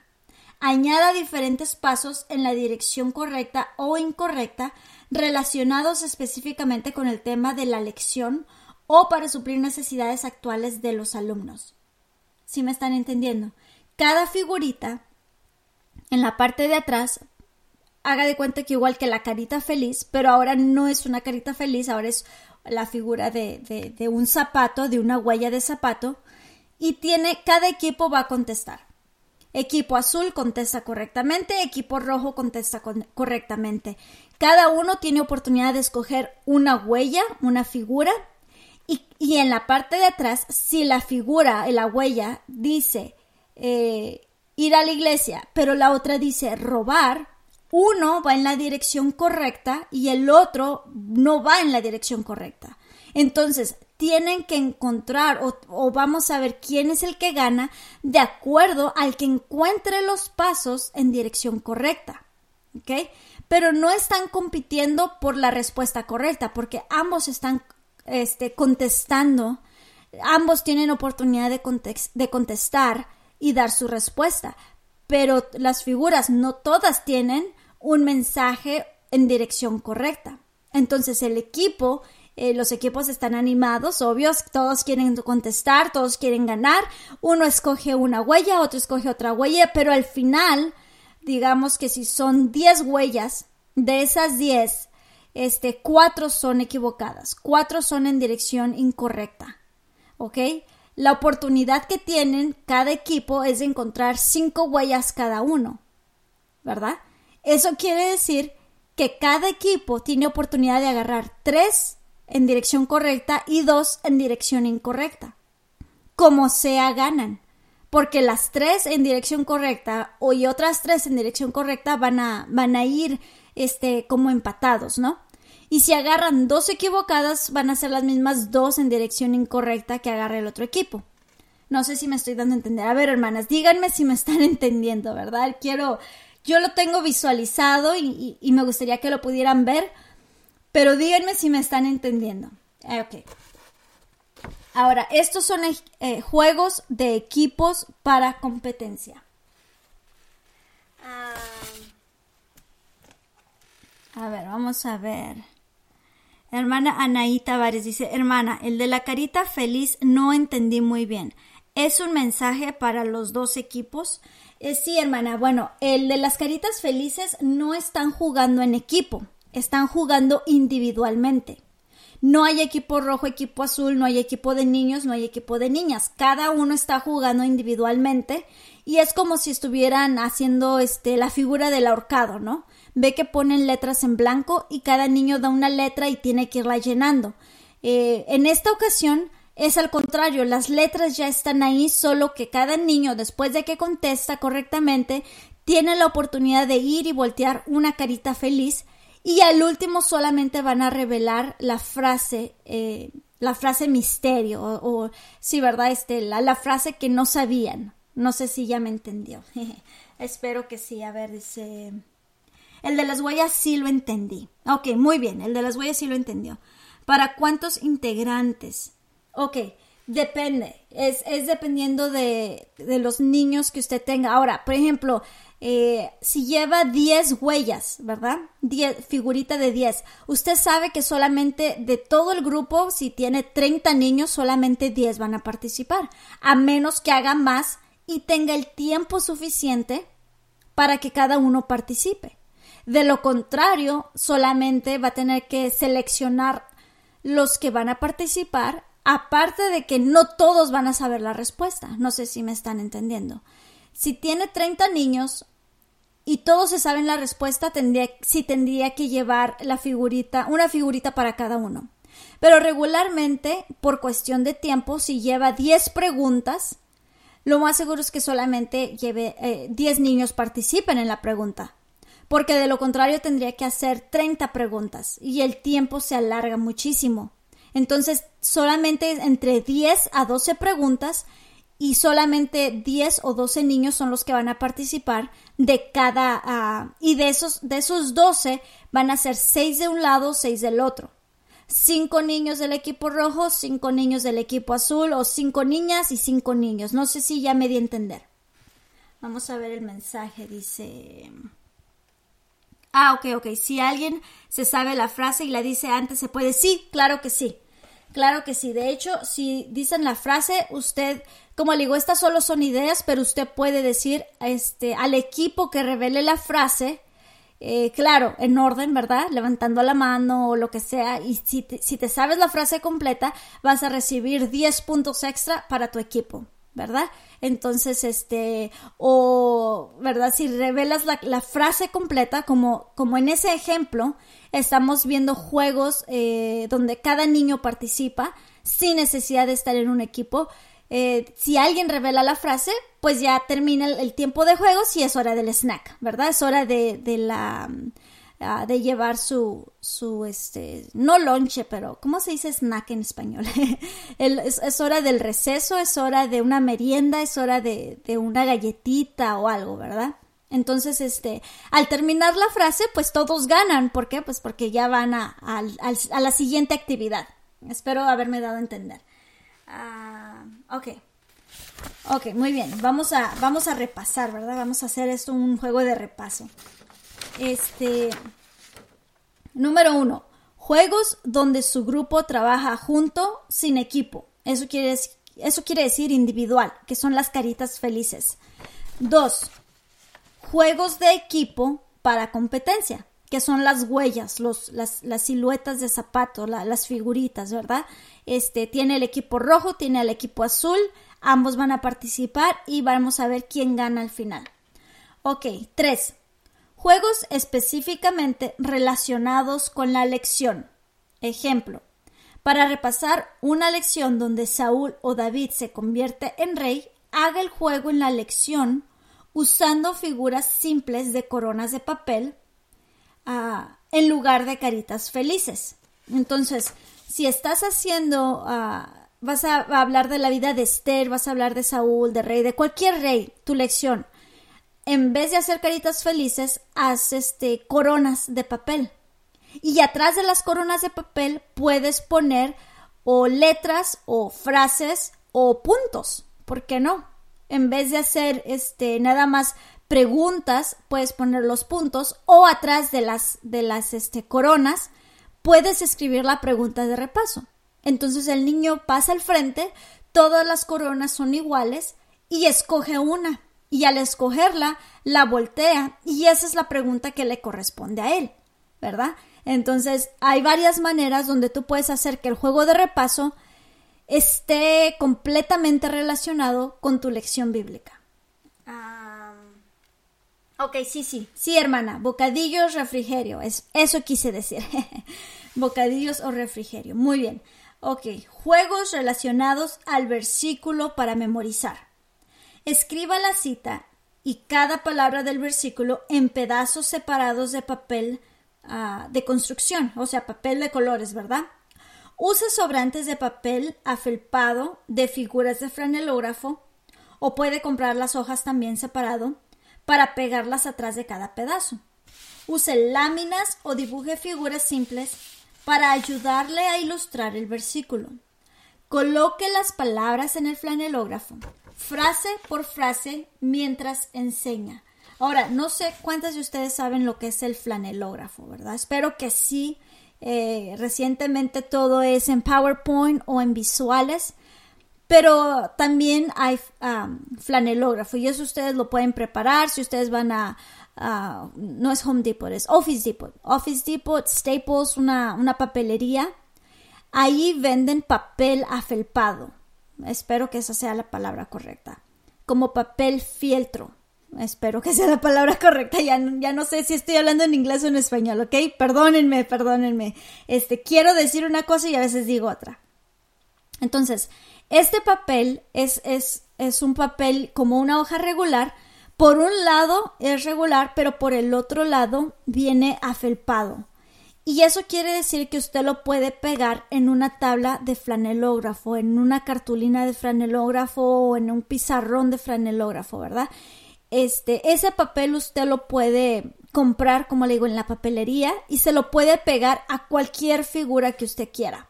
Añada diferentes pasos en la dirección correcta o incorrecta relacionados específicamente con el tema de la lección o para suplir necesidades actuales de los alumnos. ¿Sí me están entendiendo? Cada figurita en la parte de atrás haga de cuenta que igual que la carita feliz, pero ahora no es una carita feliz, ahora es la figura de, un zapato, de una huella de zapato, y tiene, cada equipo va a contestar. Equipo azul contesta correctamente, equipo rojo contesta correctamente. Cada uno tiene oportunidad de escoger una huella, una figura, y, en la parte de atrás, si la figura, la huella, dice eh, ir a la iglesia, pero la otra dice robar, uno va en la dirección correcta y el otro no va en la dirección correcta. Entonces, tienen que encontrar o, vamos a ver quién es el que gana de acuerdo al que encuentre los pasos en dirección correcta. ¿Ok? Pero no están compitiendo por la respuesta correcta porque ambos están este, contestando, ambos tienen oportunidad de, de contestar y dar su respuesta, pero las figuras no todas tienen un mensaje en dirección correcta. Entonces el equipo, eh, los equipos están animados, obvios, todos quieren contestar, todos quieren ganar, uno escoge una huella, otro escoge otra huella, pero al final, digamos que si son 10 huellas, de esas 10, este, cuatro son equivocadas, cuatro son en dirección incorrecta. ¿Ok? La oportunidad que tienen cada equipo es de encontrar cinco huellas cada uno. ¿Verdad? Eso quiere decir que cada equipo tiene oportunidad de agarrar tres en dirección correcta y dos en dirección incorrecta. como sea ganan. Porque las tres en dirección correcta o y otras tres en dirección correcta van a, van a ir este, como empatados, ¿no? Y si agarran dos equivocadas, van a ser las mismas dos en dirección incorrecta que agarre el otro equipo. No sé si me estoy dando a entender. A ver, hermanas, díganme si me están entendiendo, ¿verdad? Quiero, yo lo tengo visualizado y, me gustaría que lo pudieran ver, pero díganme si me están entendiendo. Eh, ok. Ahora, estos son eh, juegos de equipos para competencia. Ah. A ver, vamos a ver. Hermana Anaí Tavares dice, hermana, el de la carita feliz no entendí muy bien. ¿Es un mensaje para los dos equipos? Eh, sí, hermana. Bueno, el de las caritas felices no están jugando en equipo, están jugando individualmente. No hay equipo rojo, equipo azul, no hay equipo de niños, no hay equipo de niñas. Cada uno está jugando individualmente y es como si estuvieran haciendo este la figura del ahorcado, ¿no? Ve que ponen letras en blanco y cada niño da una letra y tiene que irla llenando. Eh, en esta ocasión es al contrario, las letras ya están ahí, solo que cada niño, después de que contesta correctamente, tiene la oportunidad de ir y voltear una carita feliz y al último solamente van a revelar la frase, eh, la frase misterio o, sí, ¿verdad? Este, la, la, frase que no sabían. No sé si ya me entendió. Espero que sí. A ver, dice... El de las huellas sí lo entendí. Ok, muy bien. El de las huellas sí lo entendió. ¿Para cuántos integrantes? Ok, depende. Es, es dependiendo de, de, los niños que usted tenga. Ahora, por ejemplo, eh, si lleva 10 huellas, ¿verdad? 10, figurita de 10. Usted sabe que solamente de todo el grupo, si tiene 30 niños, solamente 10 van a participar. A menos que haga más y tenga el tiempo suficiente para que cada uno participe. De lo contrario, solamente va a tener que seleccionar los que van a participar Aparte de que no todos van a saber la respuesta. No sé si me están entendiendo. Si tiene 30 niños y todos se saben la respuesta, tendría, sí tendría que llevar la figurita, una figurita para cada uno. Pero regularmente, por cuestión de tiempo, si lleva 10 preguntas, lo más seguro es que solamente lleve 10 eh, niños participen en la pregunta. Porque de lo contrario tendría que hacer 30 preguntas y el tiempo se alarga muchísimo. Entonces, solamente entre 10 a 12 preguntas y solamente 10 o 12 niños son los que van a participar de cada uh, y de esos de esos 12 van a ser 6 de un lado, 6 del otro. 5 niños del equipo rojo, 5 niños del equipo azul o 5 niñas y 5 niños. No sé si ya me di a entender. Vamos a ver el mensaje, dice Ah, ok, ok. Si alguien se sabe la frase y la dice antes, ¿se puede? Sí, claro que sí. Claro que sí. De hecho, si dicen la frase, usted, como le digo, estas solo son ideas, pero usted puede decir este, al equipo que revele la frase, eh, claro, en orden, ¿verdad? Levantando la mano o lo que sea. Y si te, si te sabes la frase completa, vas a recibir 10 puntos extra para tu equipo, ¿verdad? Entonces, este, o, ¿verdad? Si revelas la, frase completa, como, como en ese ejemplo, estamos viendo juegos eh, donde cada niño participa sin necesidad de estar en un equipo. Eh, si alguien revela la frase, pues ya termina el, tiempo de juegos y es hora del snack, ¿verdad? Es hora de, de la ah, de llevar su, su, este, no lonche, pero ¿cómo se dice snack en español? es, hora del receso, es hora de una merienda, es hora de, de una galletita o algo, ¿verdad? Entonces, este, al terminar la frase, pues todos ganan. ¿Por qué? Pues porque ya van a, la siguiente actividad. Espero haberme dado a entender. Ah, ok. Ok, muy bien. Vamos a, vamos a repasar, ¿verdad? Vamos a hacer esto un juego de repaso. Este. Número uno. Juegos donde su grupo trabaja junto sin equipo. Eso quiere, eso quiere decir individual, que son las caritas felices. Dos juegos de equipo para competencia, que son las huellas, los, las, las siluetas de zapato, las figuritas, ¿verdad? Este, tiene el equipo rojo, tiene el equipo azul, ambos van a participar y vamos a ver quién gana al final. Ok, tres. Juegos específicamente relacionados con la lección. Ejemplo, Para repasar una lección donde Saúl o David se convierte en rey, haga el juego en la lección usando figuras simples de coronas de papel ah, en lugar de caritas felices. Entonces, si estás haciendo, ah, vas a hablar de la vida de Esther, vas a hablar de Saúl, de rey, de cualquier rey, tu lección. En vez de hacer caritas felices, haz este, coronas de papel. Y atrás de las coronas de papel puedes poner o letras o frases o puntos. ¿Por qué no? En vez de hacer este nada más preguntas, puedes poner los puntos o atrás de las de las este, coronas puedes escribir la pregunta de repaso. Entonces el niño pasa al frente, todas las coronas son iguales y escoge una. Y al escogerla, la voltea y esa es la pregunta que le corresponde a él, ¿verdad? Entonces, hay varias maneras donde tú puedes hacer que el juego de repaso esté completamente relacionado con tu lección bíblica. ok, sí, sí, sí, hermana, bocadillos, refrigerio, es, eso quise decir. bocadillos o refrigerio, muy bien. Ok, juegos relacionados al versículo para memorizar. Escriba la cita y cada palabra del versículo en pedazos separados de papel Ah, de construcción, o sea, papel de colores, ¿verdad? Use sobrantes de papel afelpado de figuras de franelógrafo o puede comprar las hojas también separado para pegarlas atrás de cada pedazo. Use láminas o dibuje figuras simples para ayudarle a ilustrar el versículo. Coloque las palabras en el flanelógrafo, frase por frase, mientras enseña. Ahora, no sé cuántas de ustedes saben lo que es el flanelógrafo, ¿verdad? Espero que sí. Eh, recientemente todo es en PowerPoint o en visuales, pero también hay um, flanelógrafo y eso ustedes lo pueden preparar si ustedes van a, no es Home Depot, es Office Depot. Office Depot, Staples, una, una papelería. Ahí venden papel afelpado. Espero que esa sea la palabra correcta. Como papel fieltro. Espero que sea la palabra correcta. Ya, ya no sé si estoy hablando en inglés o en español, ¿ok? Perdónenme, perdónenme. Este, quiero decir una cosa y a veces digo otra. Entonces, este papel es, es, es un papel como una hoja regular. Por un lado es regular, pero por el otro lado viene afelpado. Y eso quiere decir que usted lo puede pegar en una tabla de flanelógrafo, en una cartulina de flanelógrafo o en un pizarrón de flanelógrafo, ¿verdad? Este, ese papel usted lo puede comprar, como le digo, en la papelería y se lo puede pegar a cualquier figura que usted quiera.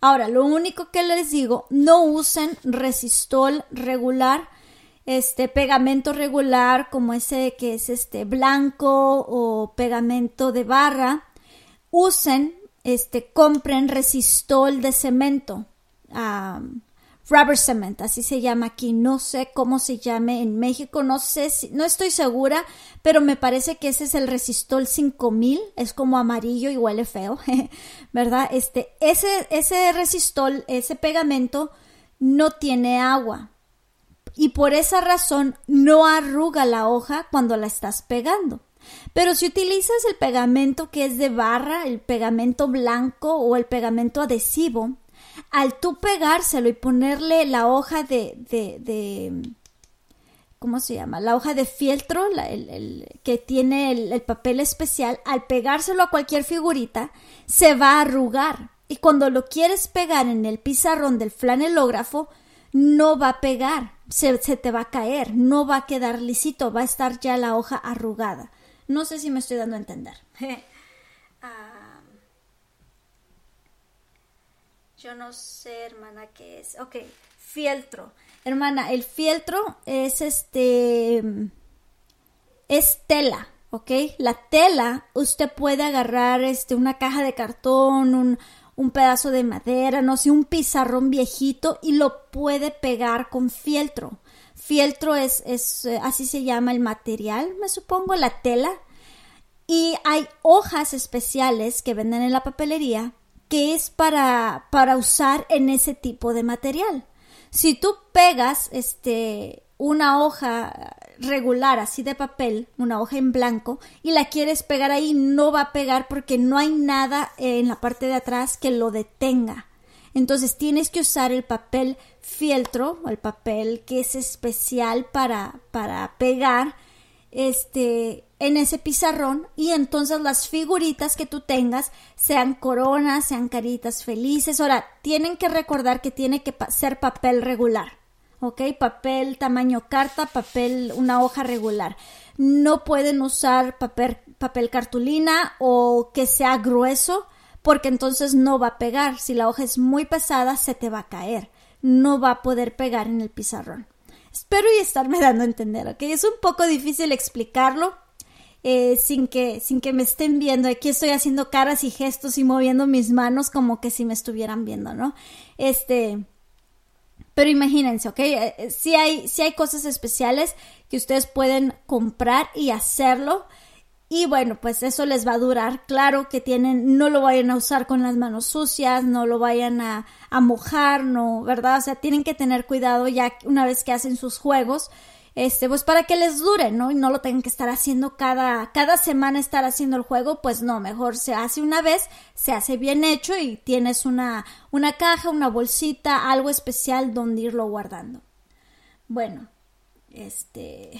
Ahora, lo único que les digo, no usen resistol regular, este pegamento regular como ese que es este blanco o pegamento de barra. Usen, este, compren resistol de cemento rubber cement, así se llama aquí. No sé cómo se llame en México, no sé si, no estoy segura, pero me parece que ese es el resistol 5000, es como amarillo y huele feo, ¿verdad? Este, ese, ese resistol, ese pegamento no tiene agua y por esa razón no arruga la hoja cuando la estás pegando. Pero si utilizas el pegamento que es de barra, el pegamento blanco o el pegamento adhesivo, al tú pegárselo y ponerle la hoja de, de, ¿cómo se llama? La hoja de fieltro, el, que tiene el, papel especial, al pegárselo a cualquier figurita, se va a arrugar. Y cuando lo quieres pegar en el pizarrón del flanelógrafo, no va a pegar, se, se te va a caer, no va a quedar lisito, va a estar ya la hoja arrugada. No sé si me estoy dando a entender. Yo no sé, hermana, qué es. Ok, fieltro. Hermana, el fieltro es este. Es tela, ¿ok? La tela, usted puede agarrar este, una caja de cartón, un, un pedazo de madera, no sé, un pizarrón viejito y lo puede pegar con fieltro. Fieltro es, es eh, así se llama el material, me supongo, la tela. Y hay hojas especiales que venden en la papelería que es para, para usar en ese tipo de material. Si tú pegas este, una hoja regular así de papel, una hoja en blanco, y la quieres pegar ahí, no va a pegar porque no hay nada en la parte de atrás que lo detenga. Entonces tienes que usar el papel fieltro, o el papel que es especial para, para pegar este, en ese pizarrón y entonces las figuritas que tú tengas sean coronas, sean caritas felices. Ahora, tienen que recordar que tiene que ser papel regular, ¿ok? Papel tamaño carta, papel, una hoja regular. No pueden usar papel, papel cartulina o que sea grueso porque entonces no va a pegar. Si la hoja es muy pesada, se te va a caer. No va a poder pegar en el pizarrón. Espero y estarme dando a entender, ¿ok? Es un poco difícil explicarlo eh, sin, que, sin que me estén viendo. Aquí estoy haciendo caras y gestos y moviendo mis manos como que si me estuvieran viendo, ¿no? Este... Pero imagínense, ¿ok? Eh, si hay, si hay cosas especiales que ustedes pueden comprar y hacerlo y bueno, pues eso les va a durar. Claro que tienen, no lo vayan a usar con las manos sucias, no lo vayan a, mojar, no, ¿verdad? O sea, tienen que tener cuidado ya una vez que hacen sus juegos, este, pues para que les dure, ¿no? Y no lo tengan que estar haciendo cada, cada semana estar haciendo el juego, pues no, mejor se hace una vez, se hace bien hecho y tienes una, una caja, una bolsita, algo especial donde irlo guardando. Bueno, este,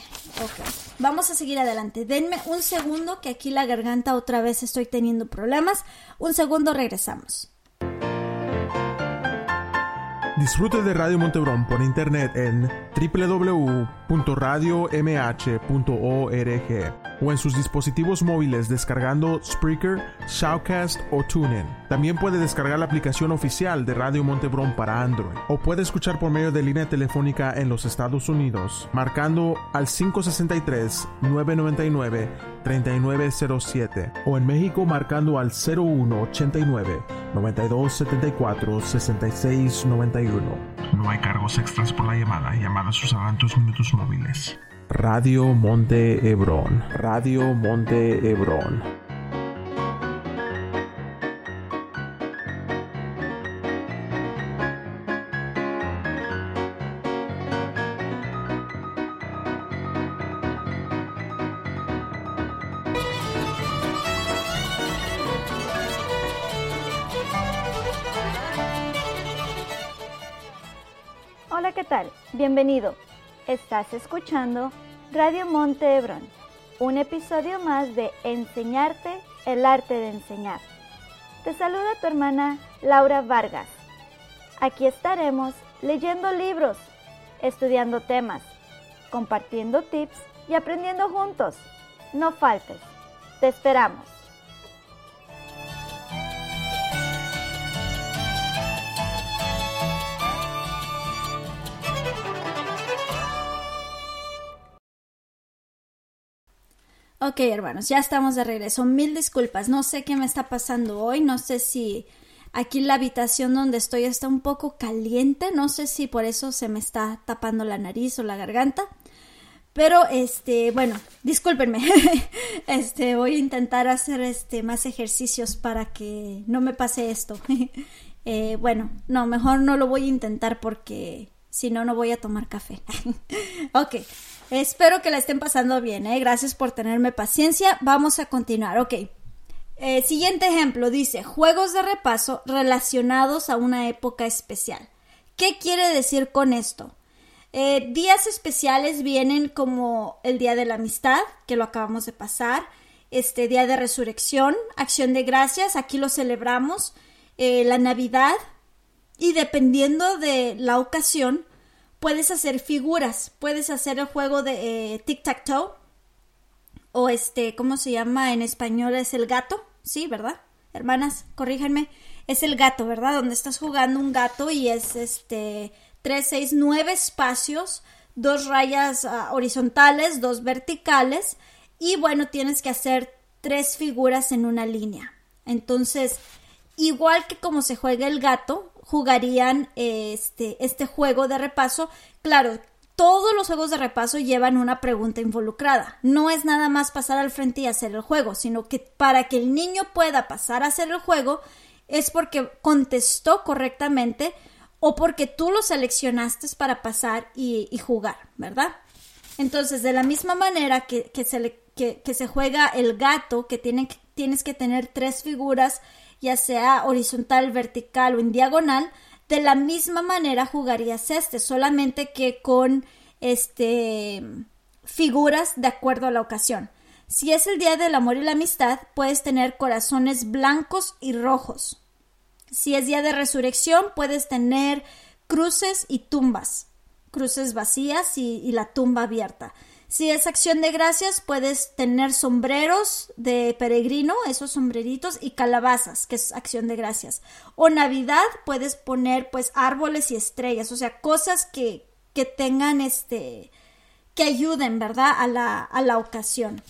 ok, vamos a seguir adelante. Denme un segundo que aquí la garganta otra vez estoy teniendo problemas. Un segundo, regresamos. Disfrute de Radio Montebrón por internet en www.radiomh.org o en sus dispositivos móviles descargando Spreaker, Shoutcast o TuneIn. También puede descargar la aplicación oficial de Radio Montebrón para Android o puede escuchar por medio de línea telefónica en los Estados Unidos marcando al 563 999 3907 o en México marcando al 0189 9274 6691. No hay cargos extras por la llamada. Llamadas usarán tus minutos móviles. Radio Monte Hebrón. Radio Monte Hebrón. Bienvenido. Estás escuchando Radio Monte Hebrón, un episodio más de Enseñarte el arte de enseñar. Te saluda tu hermana Laura Vargas. Aquí estaremos leyendo libros, estudiando temas, compartiendo tips y aprendiendo juntos. No faltes. Te esperamos. Ok, hermanos, ya estamos de regreso. Mil disculpas. No sé qué me está pasando hoy. No sé si aquí la habitación donde estoy está un poco caliente. No sé si por eso se me está tapando la nariz o la garganta. Pero, este, bueno, discúlpenme. este, voy a intentar hacer este más ejercicios para que no me pase esto. eh, bueno, no, mejor no lo voy a intentar porque si no, no voy a tomar café. ok. Espero que la estén pasando bien, ¿eh? Gracias por tenerme paciencia. Vamos a continuar, ok. Eh, siguiente ejemplo dice, juegos de repaso relacionados a una época especial. ¿Qué quiere decir con esto? Eh, días especiales vienen como el Día de la Amistad, que lo acabamos de pasar, este Día de Resurrección, Acción de Gracias, aquí lo celebramos, eh, la Navidad, y dependiendo de la ocasión, puedes hacer figuras, puedes hacer el juego de eh, tic-tac-toe o este, ¿cómo se llama en español? Es el gato, sí, ¿verdad? Hermanas, corríjanme, es el gato, ¿verdad? Donde estás jugando un gato y es este tres, seis, nueve espacios, dos rayas ah, horizontales, dos verticales y bueno, tienes que hacer tres figuras en una línea. Entonces, igual que como se juega el gato, jugarían este, este juego de repaso. Claro, todos los juegos de repaso llevan una pregunta involucrada. No es nada más pasar al frente y hacer el juego, sino que para que el niño pueda pasar a hacer el juego es porque contestó correctamente o porque tú lo seleccionaste para pasar y, jugar, ¿verdad? Entonces, de la misma manera que, se, que, se juega el gato, que, tiene, tienes que tener tres figuras ya sea horizontal, vertical o en diagonal, de la misma manera jugarías este, solamente que con este figuras de acuerdo a la ocasión. Si es el día del amor y la amistad, puedes tener corazones blancos y rojos. Si es día de resurrección, puedes tener cruces y tumbas, cruces vacías y, la tumba abierta. Si es acción de gracias, puedes tener sombreros de peregrino, esos sombreritos, y calabazas, que es acción de gracias. O Navidad, puedes poner pues árboles y estrellas, o sea, cosas que, que tengan este, que ayuden, ¿verdad? A la, a la ocasión.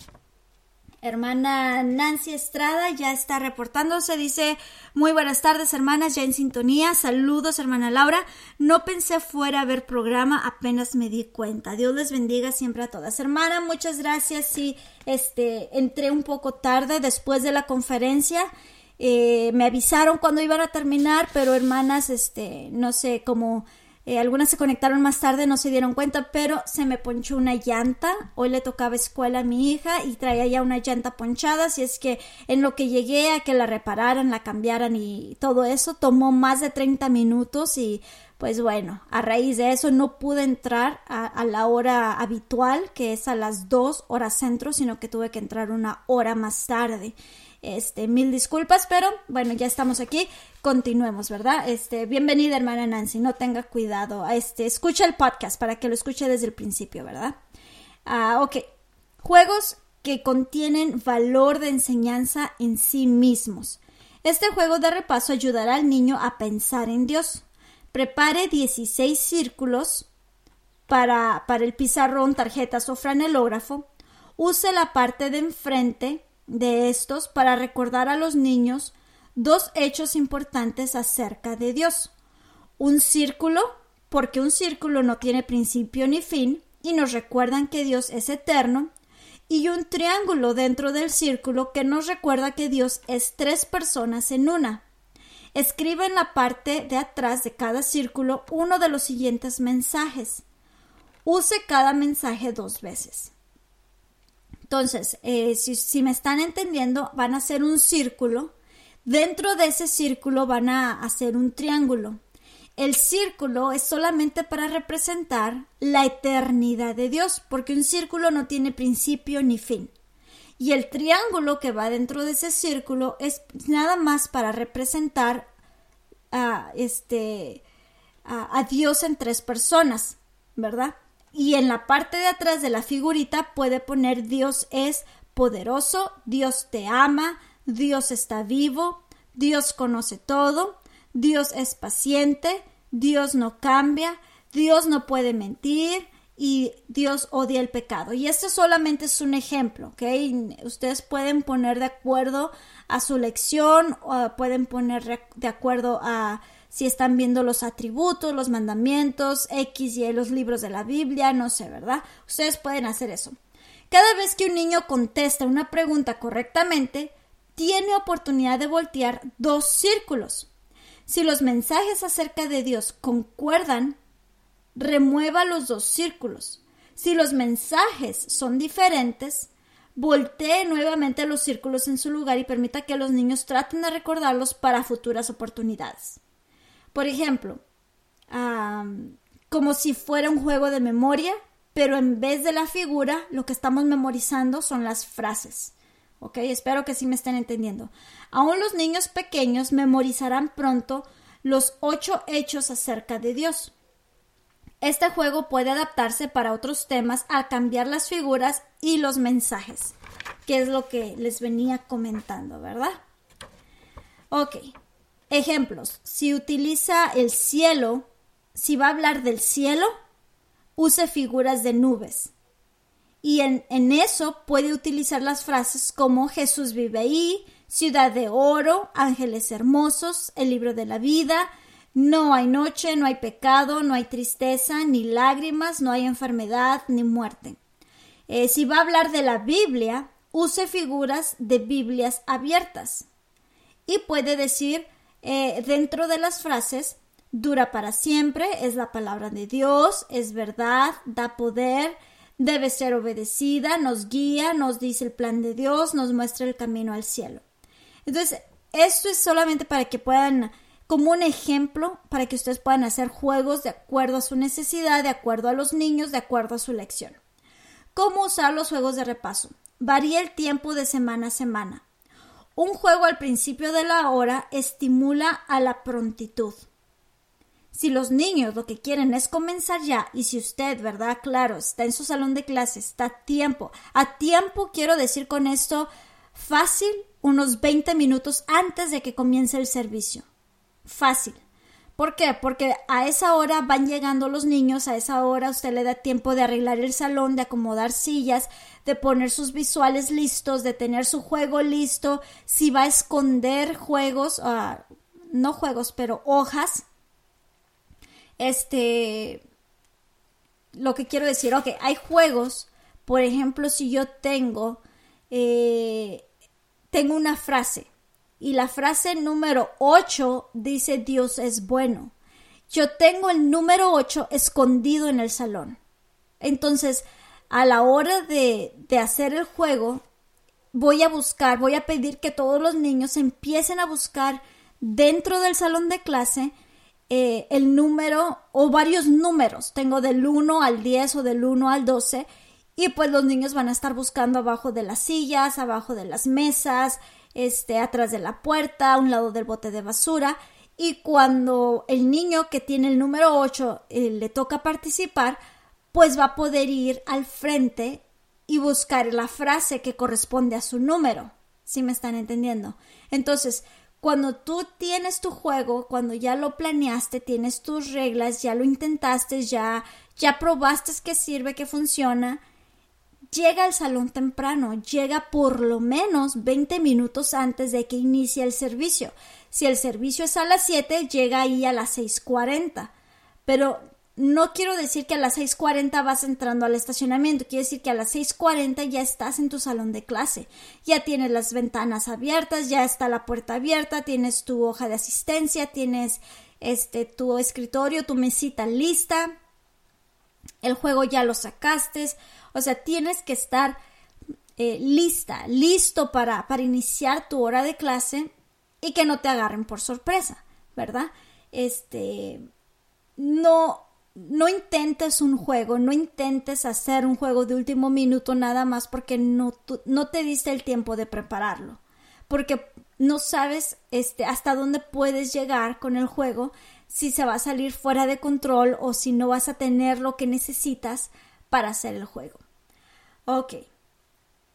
Hermana Nancy Estrada ya está reportándose, dice muy buenas tardes hermanas, ya en sintonía, saludos hermana Laura, no pensé fuera a ver programa, apenas me di cuenta, Dios les bendiga siempre a todas. Hermana, muchas gracias, sí, este, entré un poco tarde después de la conferencia, eh, me avisaron cuando iban a terminar, pero hermanas, este, no sé, cómo eh, algunas se conectaron más tarde, no se dieron cuenta, pero se me ponchó una llanta. Hoy le tocaba escuela a mi hija y traía ya una llanta ponchada, así es que en lo que llegué a que la repararan, la cambiaran y todo eso, tomó más de 30 minutos y pues bueno, a raíz de eso no pude entrar a, a, la hora habitual, que es a las 2 horas centro, sino que tuve que entrar una hora más tarde. Este, mil disculpas, pero bueno, ya estamos aquí. Continuemos, ¿verdad? Este, bienvenida, hermana Nancy. No tenga cuidado. Este, escucha el podcast para que lo escuche desde el principio, ¿verdad? Ah, ok. Juegos que contienen valor de enseñanza en sí mismos. Este juego de repaso ayudará al niño a pensar en Dios. Prepare 16 círculos para, para el pizarrón, tarjetas o franelógrafo. Use la parte de enfrente de estos para recordar a los niños dos hechos importantes acerca de Dios. Un círculo, porque un círculo no tiene principio ni fin, y nos recuerdan que Dios es eterno, y un triángulo dentro del círculo que nos recuerda que Dios es tres personas en una. Escribe en la parte de atrás de cada círculo uno de los siguientes mensajes. Use cada mensaje dos veces. Entonces, eh, si, me están entendiendo, van a hacer un círculo. Dentro de ese círculo van a hacer un triángulo. El círculo es solamente para representar la eternidad de Dios, porque un círculo no tiene principio ni fin. Y el triángulo que va dentro de ese círculo es nada más para representar a, este, a Dios en tres personas, ¿verdad? Y en la parte de atrás de la figurita puede poner Dios es poderoso, Dios te ama, Dios está vivo, Dios conoce todo, Dios es paciente, Dios no cambia, Dios no puede mentir y Dios odia el pecado. Y este solamente es un ejemplo, ¿ok? Ustedes pueden poner de acuerdo a su lección o pueden poner de acuerdo a si están viendo los atributos, los mandamientos, X y los libros de la Biblia, no sé, ¿verdad? Ustedes pueden hacer eso. Cada vez que un niño contesta una pregunta correctamente, tiene oportunidad de voltear dos círculos. Si los mensajes acerca de Dios concuerdan, remueva los dos círculos. Si los mensajes son diferentes, voltee nuevamente los círculos en su lugar y permita que los niños traten de recordarlos para futuras oportunidades. Por ejemplo, como si fuera un juego de memoria, pero en vez de la figura, lo que estamos memorizando son las frases. ¿Ok? Espero que sí me estén entendiendo. Aún los niños pequeños memorizarán pronto los ocho hechos acerca de Dios. Este juego puede adaptarse para otros temas al cambiar las figuras y los mensajes, que es lo que les venía comentando, ¿verdad? Ok, Ejemplos, si utiliza el cielo, si va a hablar del cielo, use figuras de nubes. Y en, eso puede utilizar las frases como Jesús vive ahí, ciudad de oro, ángeles hermosos, el libro de la vida, no hay noche, no hay pecado, no hay tristeza, ni lágrimas, no hay enfermedad, ni muerte. Eh, si va a hablar de la Biblia, use figuras de Biblias abiertas. Y puede decir eh, dentro de las frases dura para siempre, es la palabra de Dios, es verdad, da poder, debe ser obedecida, nos guía, nos dice el plan de Dios, nos muestra el camino al cielo. Entonces, esto es solamente para que puedan, como un ejemplo, para que ustedes puedan hacer juegos de acuerdo a su necesidad, de acuerdo a los niños, de acuerdo a su lección. ¿Cómo usar los juegos de repaso? Varía el tiempo de semana a semana. Un juego al principio de la hora estimula a la prontitud. Si los niños lo que quieren es comenzar ya y si usted, ¿verdad? Claro, está en su salón de clase, está a tiempo. A tiempo quiero decir con esto fácil unos 20 minutos antes de que comience el servicio. Fácil. ¿Por qué? Porque a esa hora van llegando los niños, a esa hora usted le da tiempo de arreglar el salón, de acomodar sillas, de poner sus visuales listos, de tener su juego listo, si va a esconder juegos, ah, no juegos, pero hojas, este, lo que quiero decir, ok, hay juegos, por ejemplo, si yo tengo, eh, tengo una frase y la frase número 8 dice Dios es bueno. Yo tengo el número 8 escondido en el salón. Entonces, a la hora de, de hacer el juego, voy a buscar, voy a pedir que todos los niños empiecen a buscar dentro del salón de clase eh, el número o varios números. Tengo del 1 al 10 o del 1 al 12 y pues los niños van a estar buscando abajo de las sillas, abajo de las mesas, este, atrás de la puerta, a un lado del bote de basura. Y cuando el niño que tiene el número 8 eh, le toca participar, pues va a poder ir al frente y buscar la frase que corresponde a su número. ¿Sí me están entendiendo? Entonces, cuando tú tienes tu juego, cuando ya lo planeaste, tienes tus reglas, ya lo intentaste, ya, ya probaste que sirve, que funciona, llega al salón temprano, llega por lo menos 20 minutos antes de que inicie el servicio. Si el servicio es a las 7, llega ahí a las 6.40. Pero no quiero decir que a las 6.40 vas entrando al estacionamiento, quiero decir que a las 6.40 ya estás en tu salón de clase, ya tienes las ventanas abiertas, ya está la puerta abierta, tienes tu hoja de asistencia, tienes este tu escritorio, tu mesita lista, el juego ya lo sacaste, o sea, tienes que estar eh, lista, listo para, para iniciar tu hora de clase y que no te agarren por sorpresa, ¿verdad? Este, no, no intentes un juego, no intentes hacer un juego de último minuto nada más porque no, no te diste el tiempo de prepararlo, porque no sabes este, hasta dónde puedes llegar con el juego, si se va a salir fuera de control o si no vas a tener lo que necesitas para hacer el juego. Ok,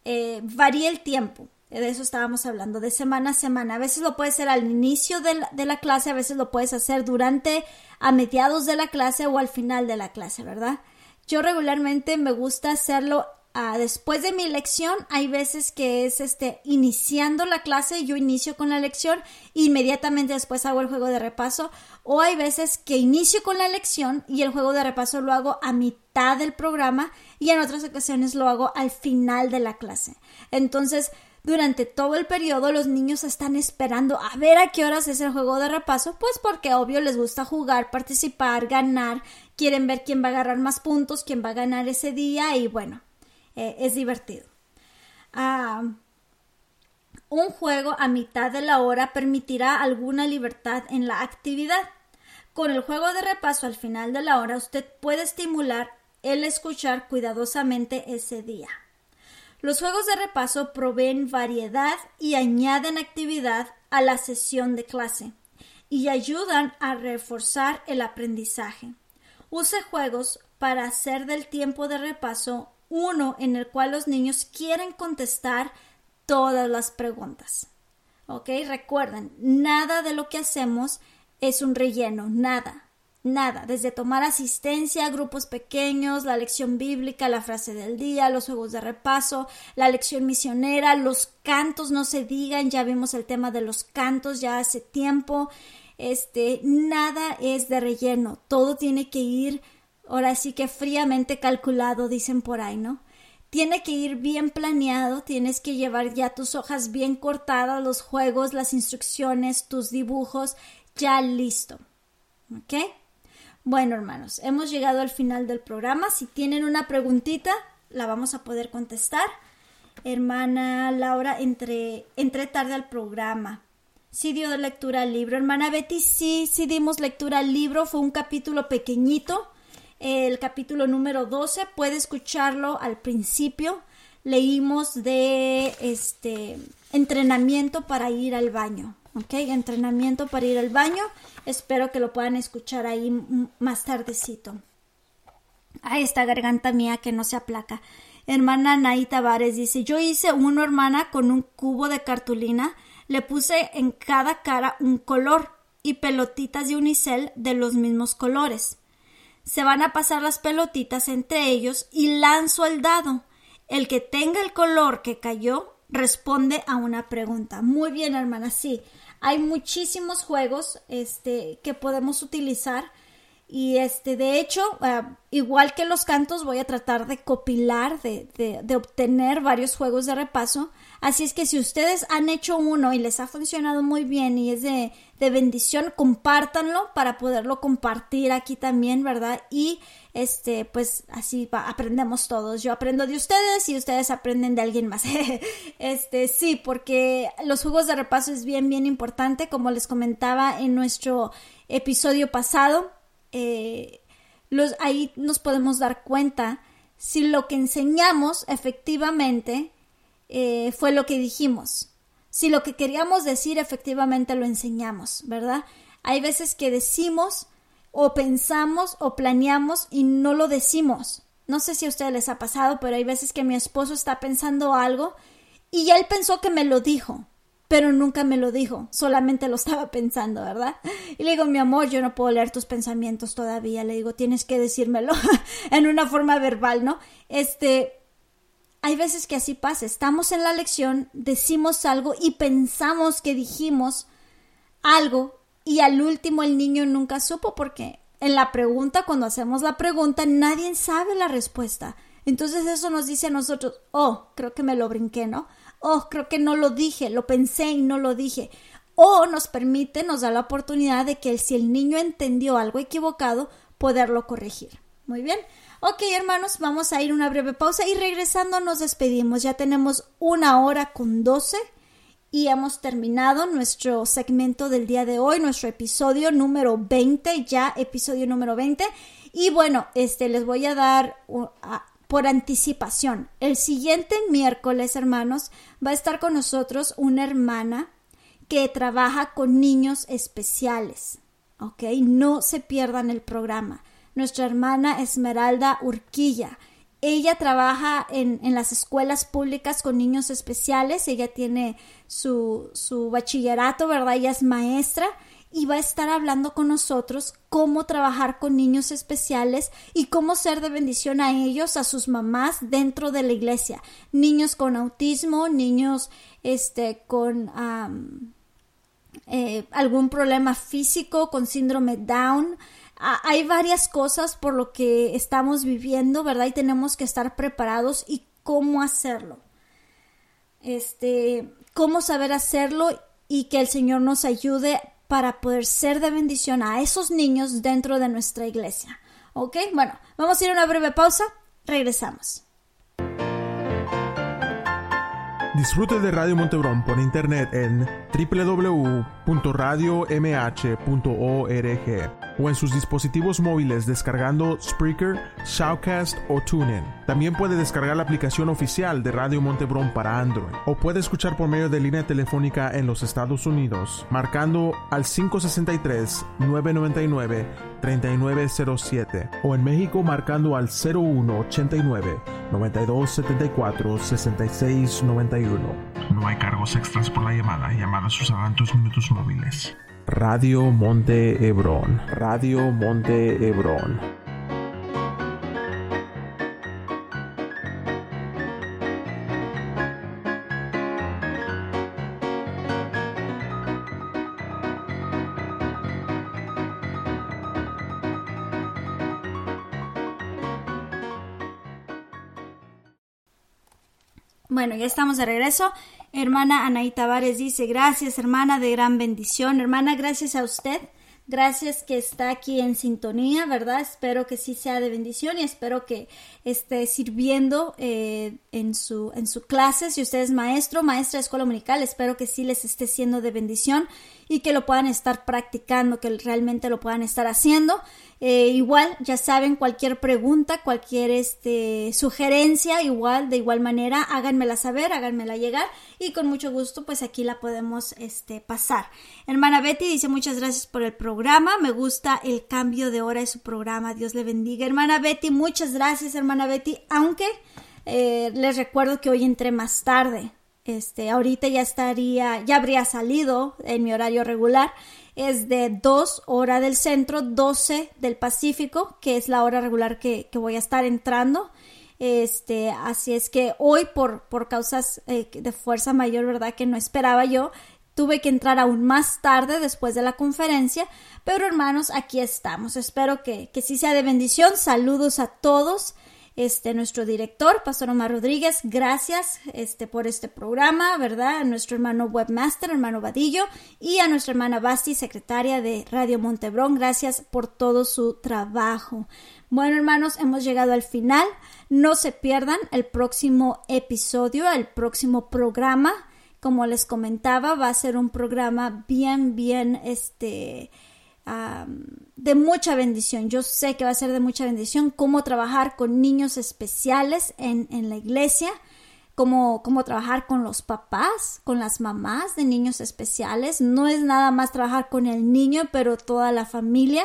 eh, varía el tiempo de eso estábamos hablando, de semana a semana. A veces lo puedes hacer al inicio de la, clase, a veces lo puedes hacer durante, a mediados de la clase o al final de la clase, ¿verdad? Yo regularmente me gusta hacerlo ah, después de mi lección. Hay veces que es este, iniciando la clase, yo inicio con la lección, inmediatamente después hago el juego de repaso. O hay veces que inicio con la lección y el juego de repaso lo hago a mitad del programa y en otras ocasiones lo hago al final de la clase. Entonces, durante todo el periodo los niños están esperando a ver a qué horas es el juego de repaso, pues porque obvio les gusta jugar, participar, ganar, quieren ver quién va a agarrar más puntos, quién va a ganar ese día y bueno, eh, es divertido. Ah, un juego a mitad de la hora permitirá alguna libertad en la actividad. Con el juego de repaso al final de la hora usted puede estimular el escuchar cuidadosamente ese día. Los juegos de repaso proveen variedad y añaden actividad a la sesión de clase y ayudan a reforzar el aprendizaje. Use juegos para hacer del tiempo de repaso uno en el cual los niños quieren contestar todas las preguntas. ¿Ok? Recuerden, nada de lo que hacemos es un relleno, nada. Nada, desde tomar asistencia, grupos pequeños, la lección bíblica, la frase del día, los juegos de repaso, la lección misionera, los cantos, no se digan, ya vimos el tema de los cantos ya hace tiempo. Este, nada es de relleno, todo tiene que ir, ahora sí que fríamente calculado, dicen por ahí, ¿no? Tiene que ir bien planeado, tienes que llevar ya tus hojas bien cortadas, los juegos, las instrucciones, tus dibujos, ya listo. ¿Ok? Bueno, hermanos, hemos llegado al final del programa. Si tienen una preguntita, la vamos a poder contestar. Hermana Laura, entre, entre tarde al programa. sí dio lectura al libro. Hermana Betty, sí, sí dimos lectura al libro, fue un capítulo pequeñito, el capítulo número 12, puede escucharlo al principio. Leímos de este entrenamiento para ir al baño, ¿ok? Entrenamiento para ir al baño. Espero que lo puedan escuchar ahí más tardecito. A esta garganta mía que no se aplaca. Hermana Nay Tavares dice, yo hice uno, hermana, con un cubo de cartulina, le puse en cada cara un color y pelotitas de unicel de los mismos colores. Se van a pasar las pelotitas entre ellos y lanzo el dado. El que tenga el color que cayó responde a una pregunta. Muy bien, hermana, sí. Hay muchísimos juegos este, que podemos utilizar y este, de hecho, ah, igual que los cantos, voy a tratar de copilar, de, de, obtener varios juegos de repaso. Así es que si ustedes han hecho uno y les ha funcionado muy bien y es de, de bendición, compártanlo para poderlo compartir aquí también, ¿verdad? Y este, pues así aprendemos todos. Yo aprendo de ustedes y ustedes aprenden de alguien más. este, sí, porque los juegos de repaso es bien, bien importante, como les comentaba en nuestro episodio pasado eh, los, ahí nos podemos dar cuenta si lo que enseñamos efectivamente eh, fue lo que dijimos. Si lo que queríamos decir efectivamente lo enseñamos, ¿verdad? Hay veces que decimos o pensamos o planeamos y no lo decimos. No sé si a ustedes les ha pasado, pero hay veces que mi esposo está pensando algo y él pensó que me lo dijo pero nunca me lo dijo, solamente lo estaba pensando, ¿verdad? Y le digo, mi amor, yo no puedo leer tus pensamientos todavía, le digo, tienes que decírmelo en una forma verbal, ¿no? Este, hay veces que así pasa, estamos en la lección, decimos algo y pensamos que dijimos algo y al último el niño nunca supo porque en la pregunta, cuando hacemos la pregunta, nadie sabe la respuesta. Entonces eso nos dice a nosotros, oh, creo que me lo brinqué, ¿no? oh, creo que no lo dije, lo pensé y no lo dije. O nos permite, nos da la oportunidad de que si el niño entendió algo equivocado, poderlo corregir. Muy bien. Ok, hermanos, vamos a ir una breve pausa y regresando nos despedimos. Ya tenemos una hora con doce y hemos terminado nuestro segmento del día de hoy, nuestro episodio número 20, ya episodio número 20. Y bueno, este les voy a dar por anticipación. El siguiente miércoles, hermanos, va a estar con nosotros una hermana que trabaja con niños especiales. ¿Ok? No se pierdan el programa. Nuestra hermana Esmeralda Urquilla. Ella trabaja en, en las escuelas públicas con niños especiales. Ella tiene su, su bachillerato, ¿verdad? Ella es maestra y va a estar hablando con nosotros cómo trabajar con niños especiales y cómo ser de bendición a ellos, a sus mamás dentro de la iglesia. Niños con autismo, niños este, con eh, algún problema físico, con síndrome Down. Hay varias cosas por lo que estamos viviendo, ¿verdad? Y tenemos que estar preparados y cómo hacerlo. Este, cómo saber hacerlo y que el Señor nos ayude para poder ser de bendición a esos niños dentro de nuestra iglesia. ¿Ok? Bueno, vamos a ir a una breve pausa. Regresamos. Disfrute de Radio Montebrón por internet en www.radiomh.org o en sus dispositivos móviles descargando Spreaker, Shoutcast o TuneIn. También puede descargar la aplicación oficial de Radio Montebrón para Android o puede escuchar por medio de línea telefónica en los Estados Unidos marcando al 563 999 3907 o en México marcando al 0189 9274 6691. No hay cargos extras por la llamada. Llamadas usarán tus minutos móviles. Radio Monte Hebrón. Radio Monte Hebrón. Bueno, ya estamos de regreso. Hermana Anaí Tavares dice, gracias hermana de gran bendición. Hermana, gracias a usted Gracias que está aquí en sintonía, ¿verdad? Espero que sí sea de bendición y espero que esté sirviendo eh, en, su, en su clase. Si usted es maestro, maestra de escuela dominical, espero que sí les esté siendo de bendición y que lo puedan estar practicando, que realmente lo puedan estar haciendo. Eh, igual, ya saben, cualquier pregunta, cualquier este, sugerencia, igual, de igual manera, háganmela saber, háganmela llegar y con mucho gusto, pues aquí la podemos este, pasar. Hermana Betty dice muchas gracias por el programa, me gusta el cambio de hora de su programa, Dios le bendiga. Hermana Betty, muchas gracias, hermana Betty, aunque eh, les recuerdo que hoy entré más tarde. Este, ahorita ya estaría, ya habría salido en mi horario regular es de 2 hora del centro, 12 del Pacífico, que es la hora regular que, voy a estar entrando. Este, así es que hoy por, por causas eh, de fuerza mayor, ¿verdad? Que no esperaba yo, tuve que entrar aún más tarde después de la conferencia, pero hermanos, aquí estamos. Espero que, que sí sea de bendición. Saludos a todos este, nuestro director, Pastor Omar Rodríguez, gracias este, por este programa, ¿verdad? A nuestro hermano webmaster, hermano Vadillo, y a nuestra hermana Basti, secretaria de Radio Montebrón, gracias por todo su trabajo. Bueno, hermanos, hemos llegado al final. No se pierdan el próximo episodio, el próximo programa. Como les comentaba, va a ser un programa bien, bien, este, de mucha bendición. Yo sé que va a ser de mucha bendición cómo trabajar con niños especiales en, en la iglesia, cómo, cómo trabajar con los papás, con las mamás de niños especiales. No es nada más trabajar con el niño, pero toda la familia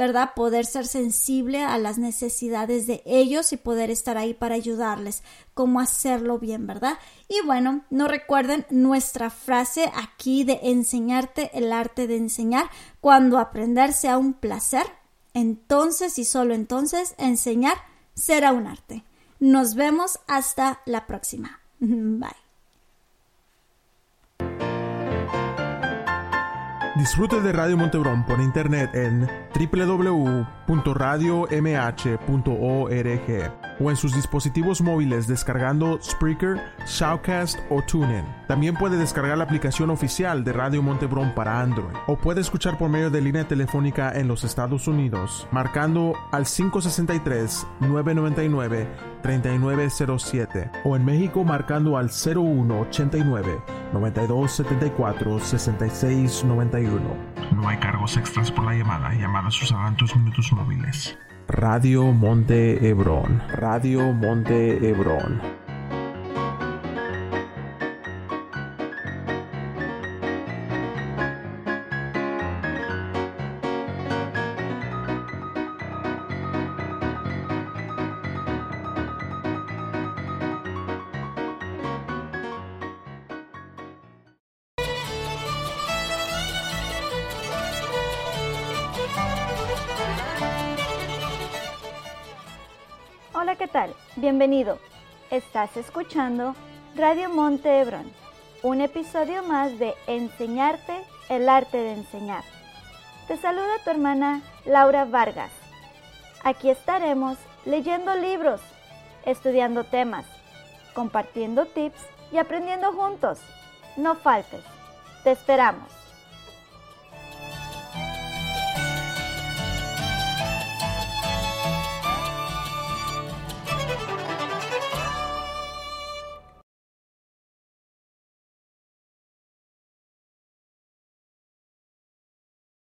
¿verdad? Poder ser sensible a las necesidades de ellos y poder estar ahí para ayudarles, cómo hacerlo bien, ¿verdad? Y bueno, no recuerden nuestra frase aquí de enseñarte el arte de enseñar, cuando aprender sea un placer, entonces y solo entonces enseñar será un arte. Nos vemos hasta la próxima. Bye. Disfrute de Radio Montebrón por internet en www.radiomh.org o en sus dispositivos móviles descargando Spreaker, Shoutcast o TuneIn. También puede descargar la aplicación oficial de Radio Montebrón para Android o puede escuchar por medio de línea telefónica en los Estados Unidos marcando al 563 999 3907 o en México marcando al 0189 9274 6691. No hay cargos extras por la llamada. Llamadas usarán tus minutos móviles. Radio Monte Hebrón. Radio Monte Hebrón. Bienvenido. Estás escuchando Radio Monte Hebrón, un episodio más de Enseñarte el arte de enseñar. Te saluda tu hermana Laura Vargas. Aquí estaremos leyendo libros, estudiando temas, compartiendo tips y aprendiendo juntos. No faltes. Te esperamos.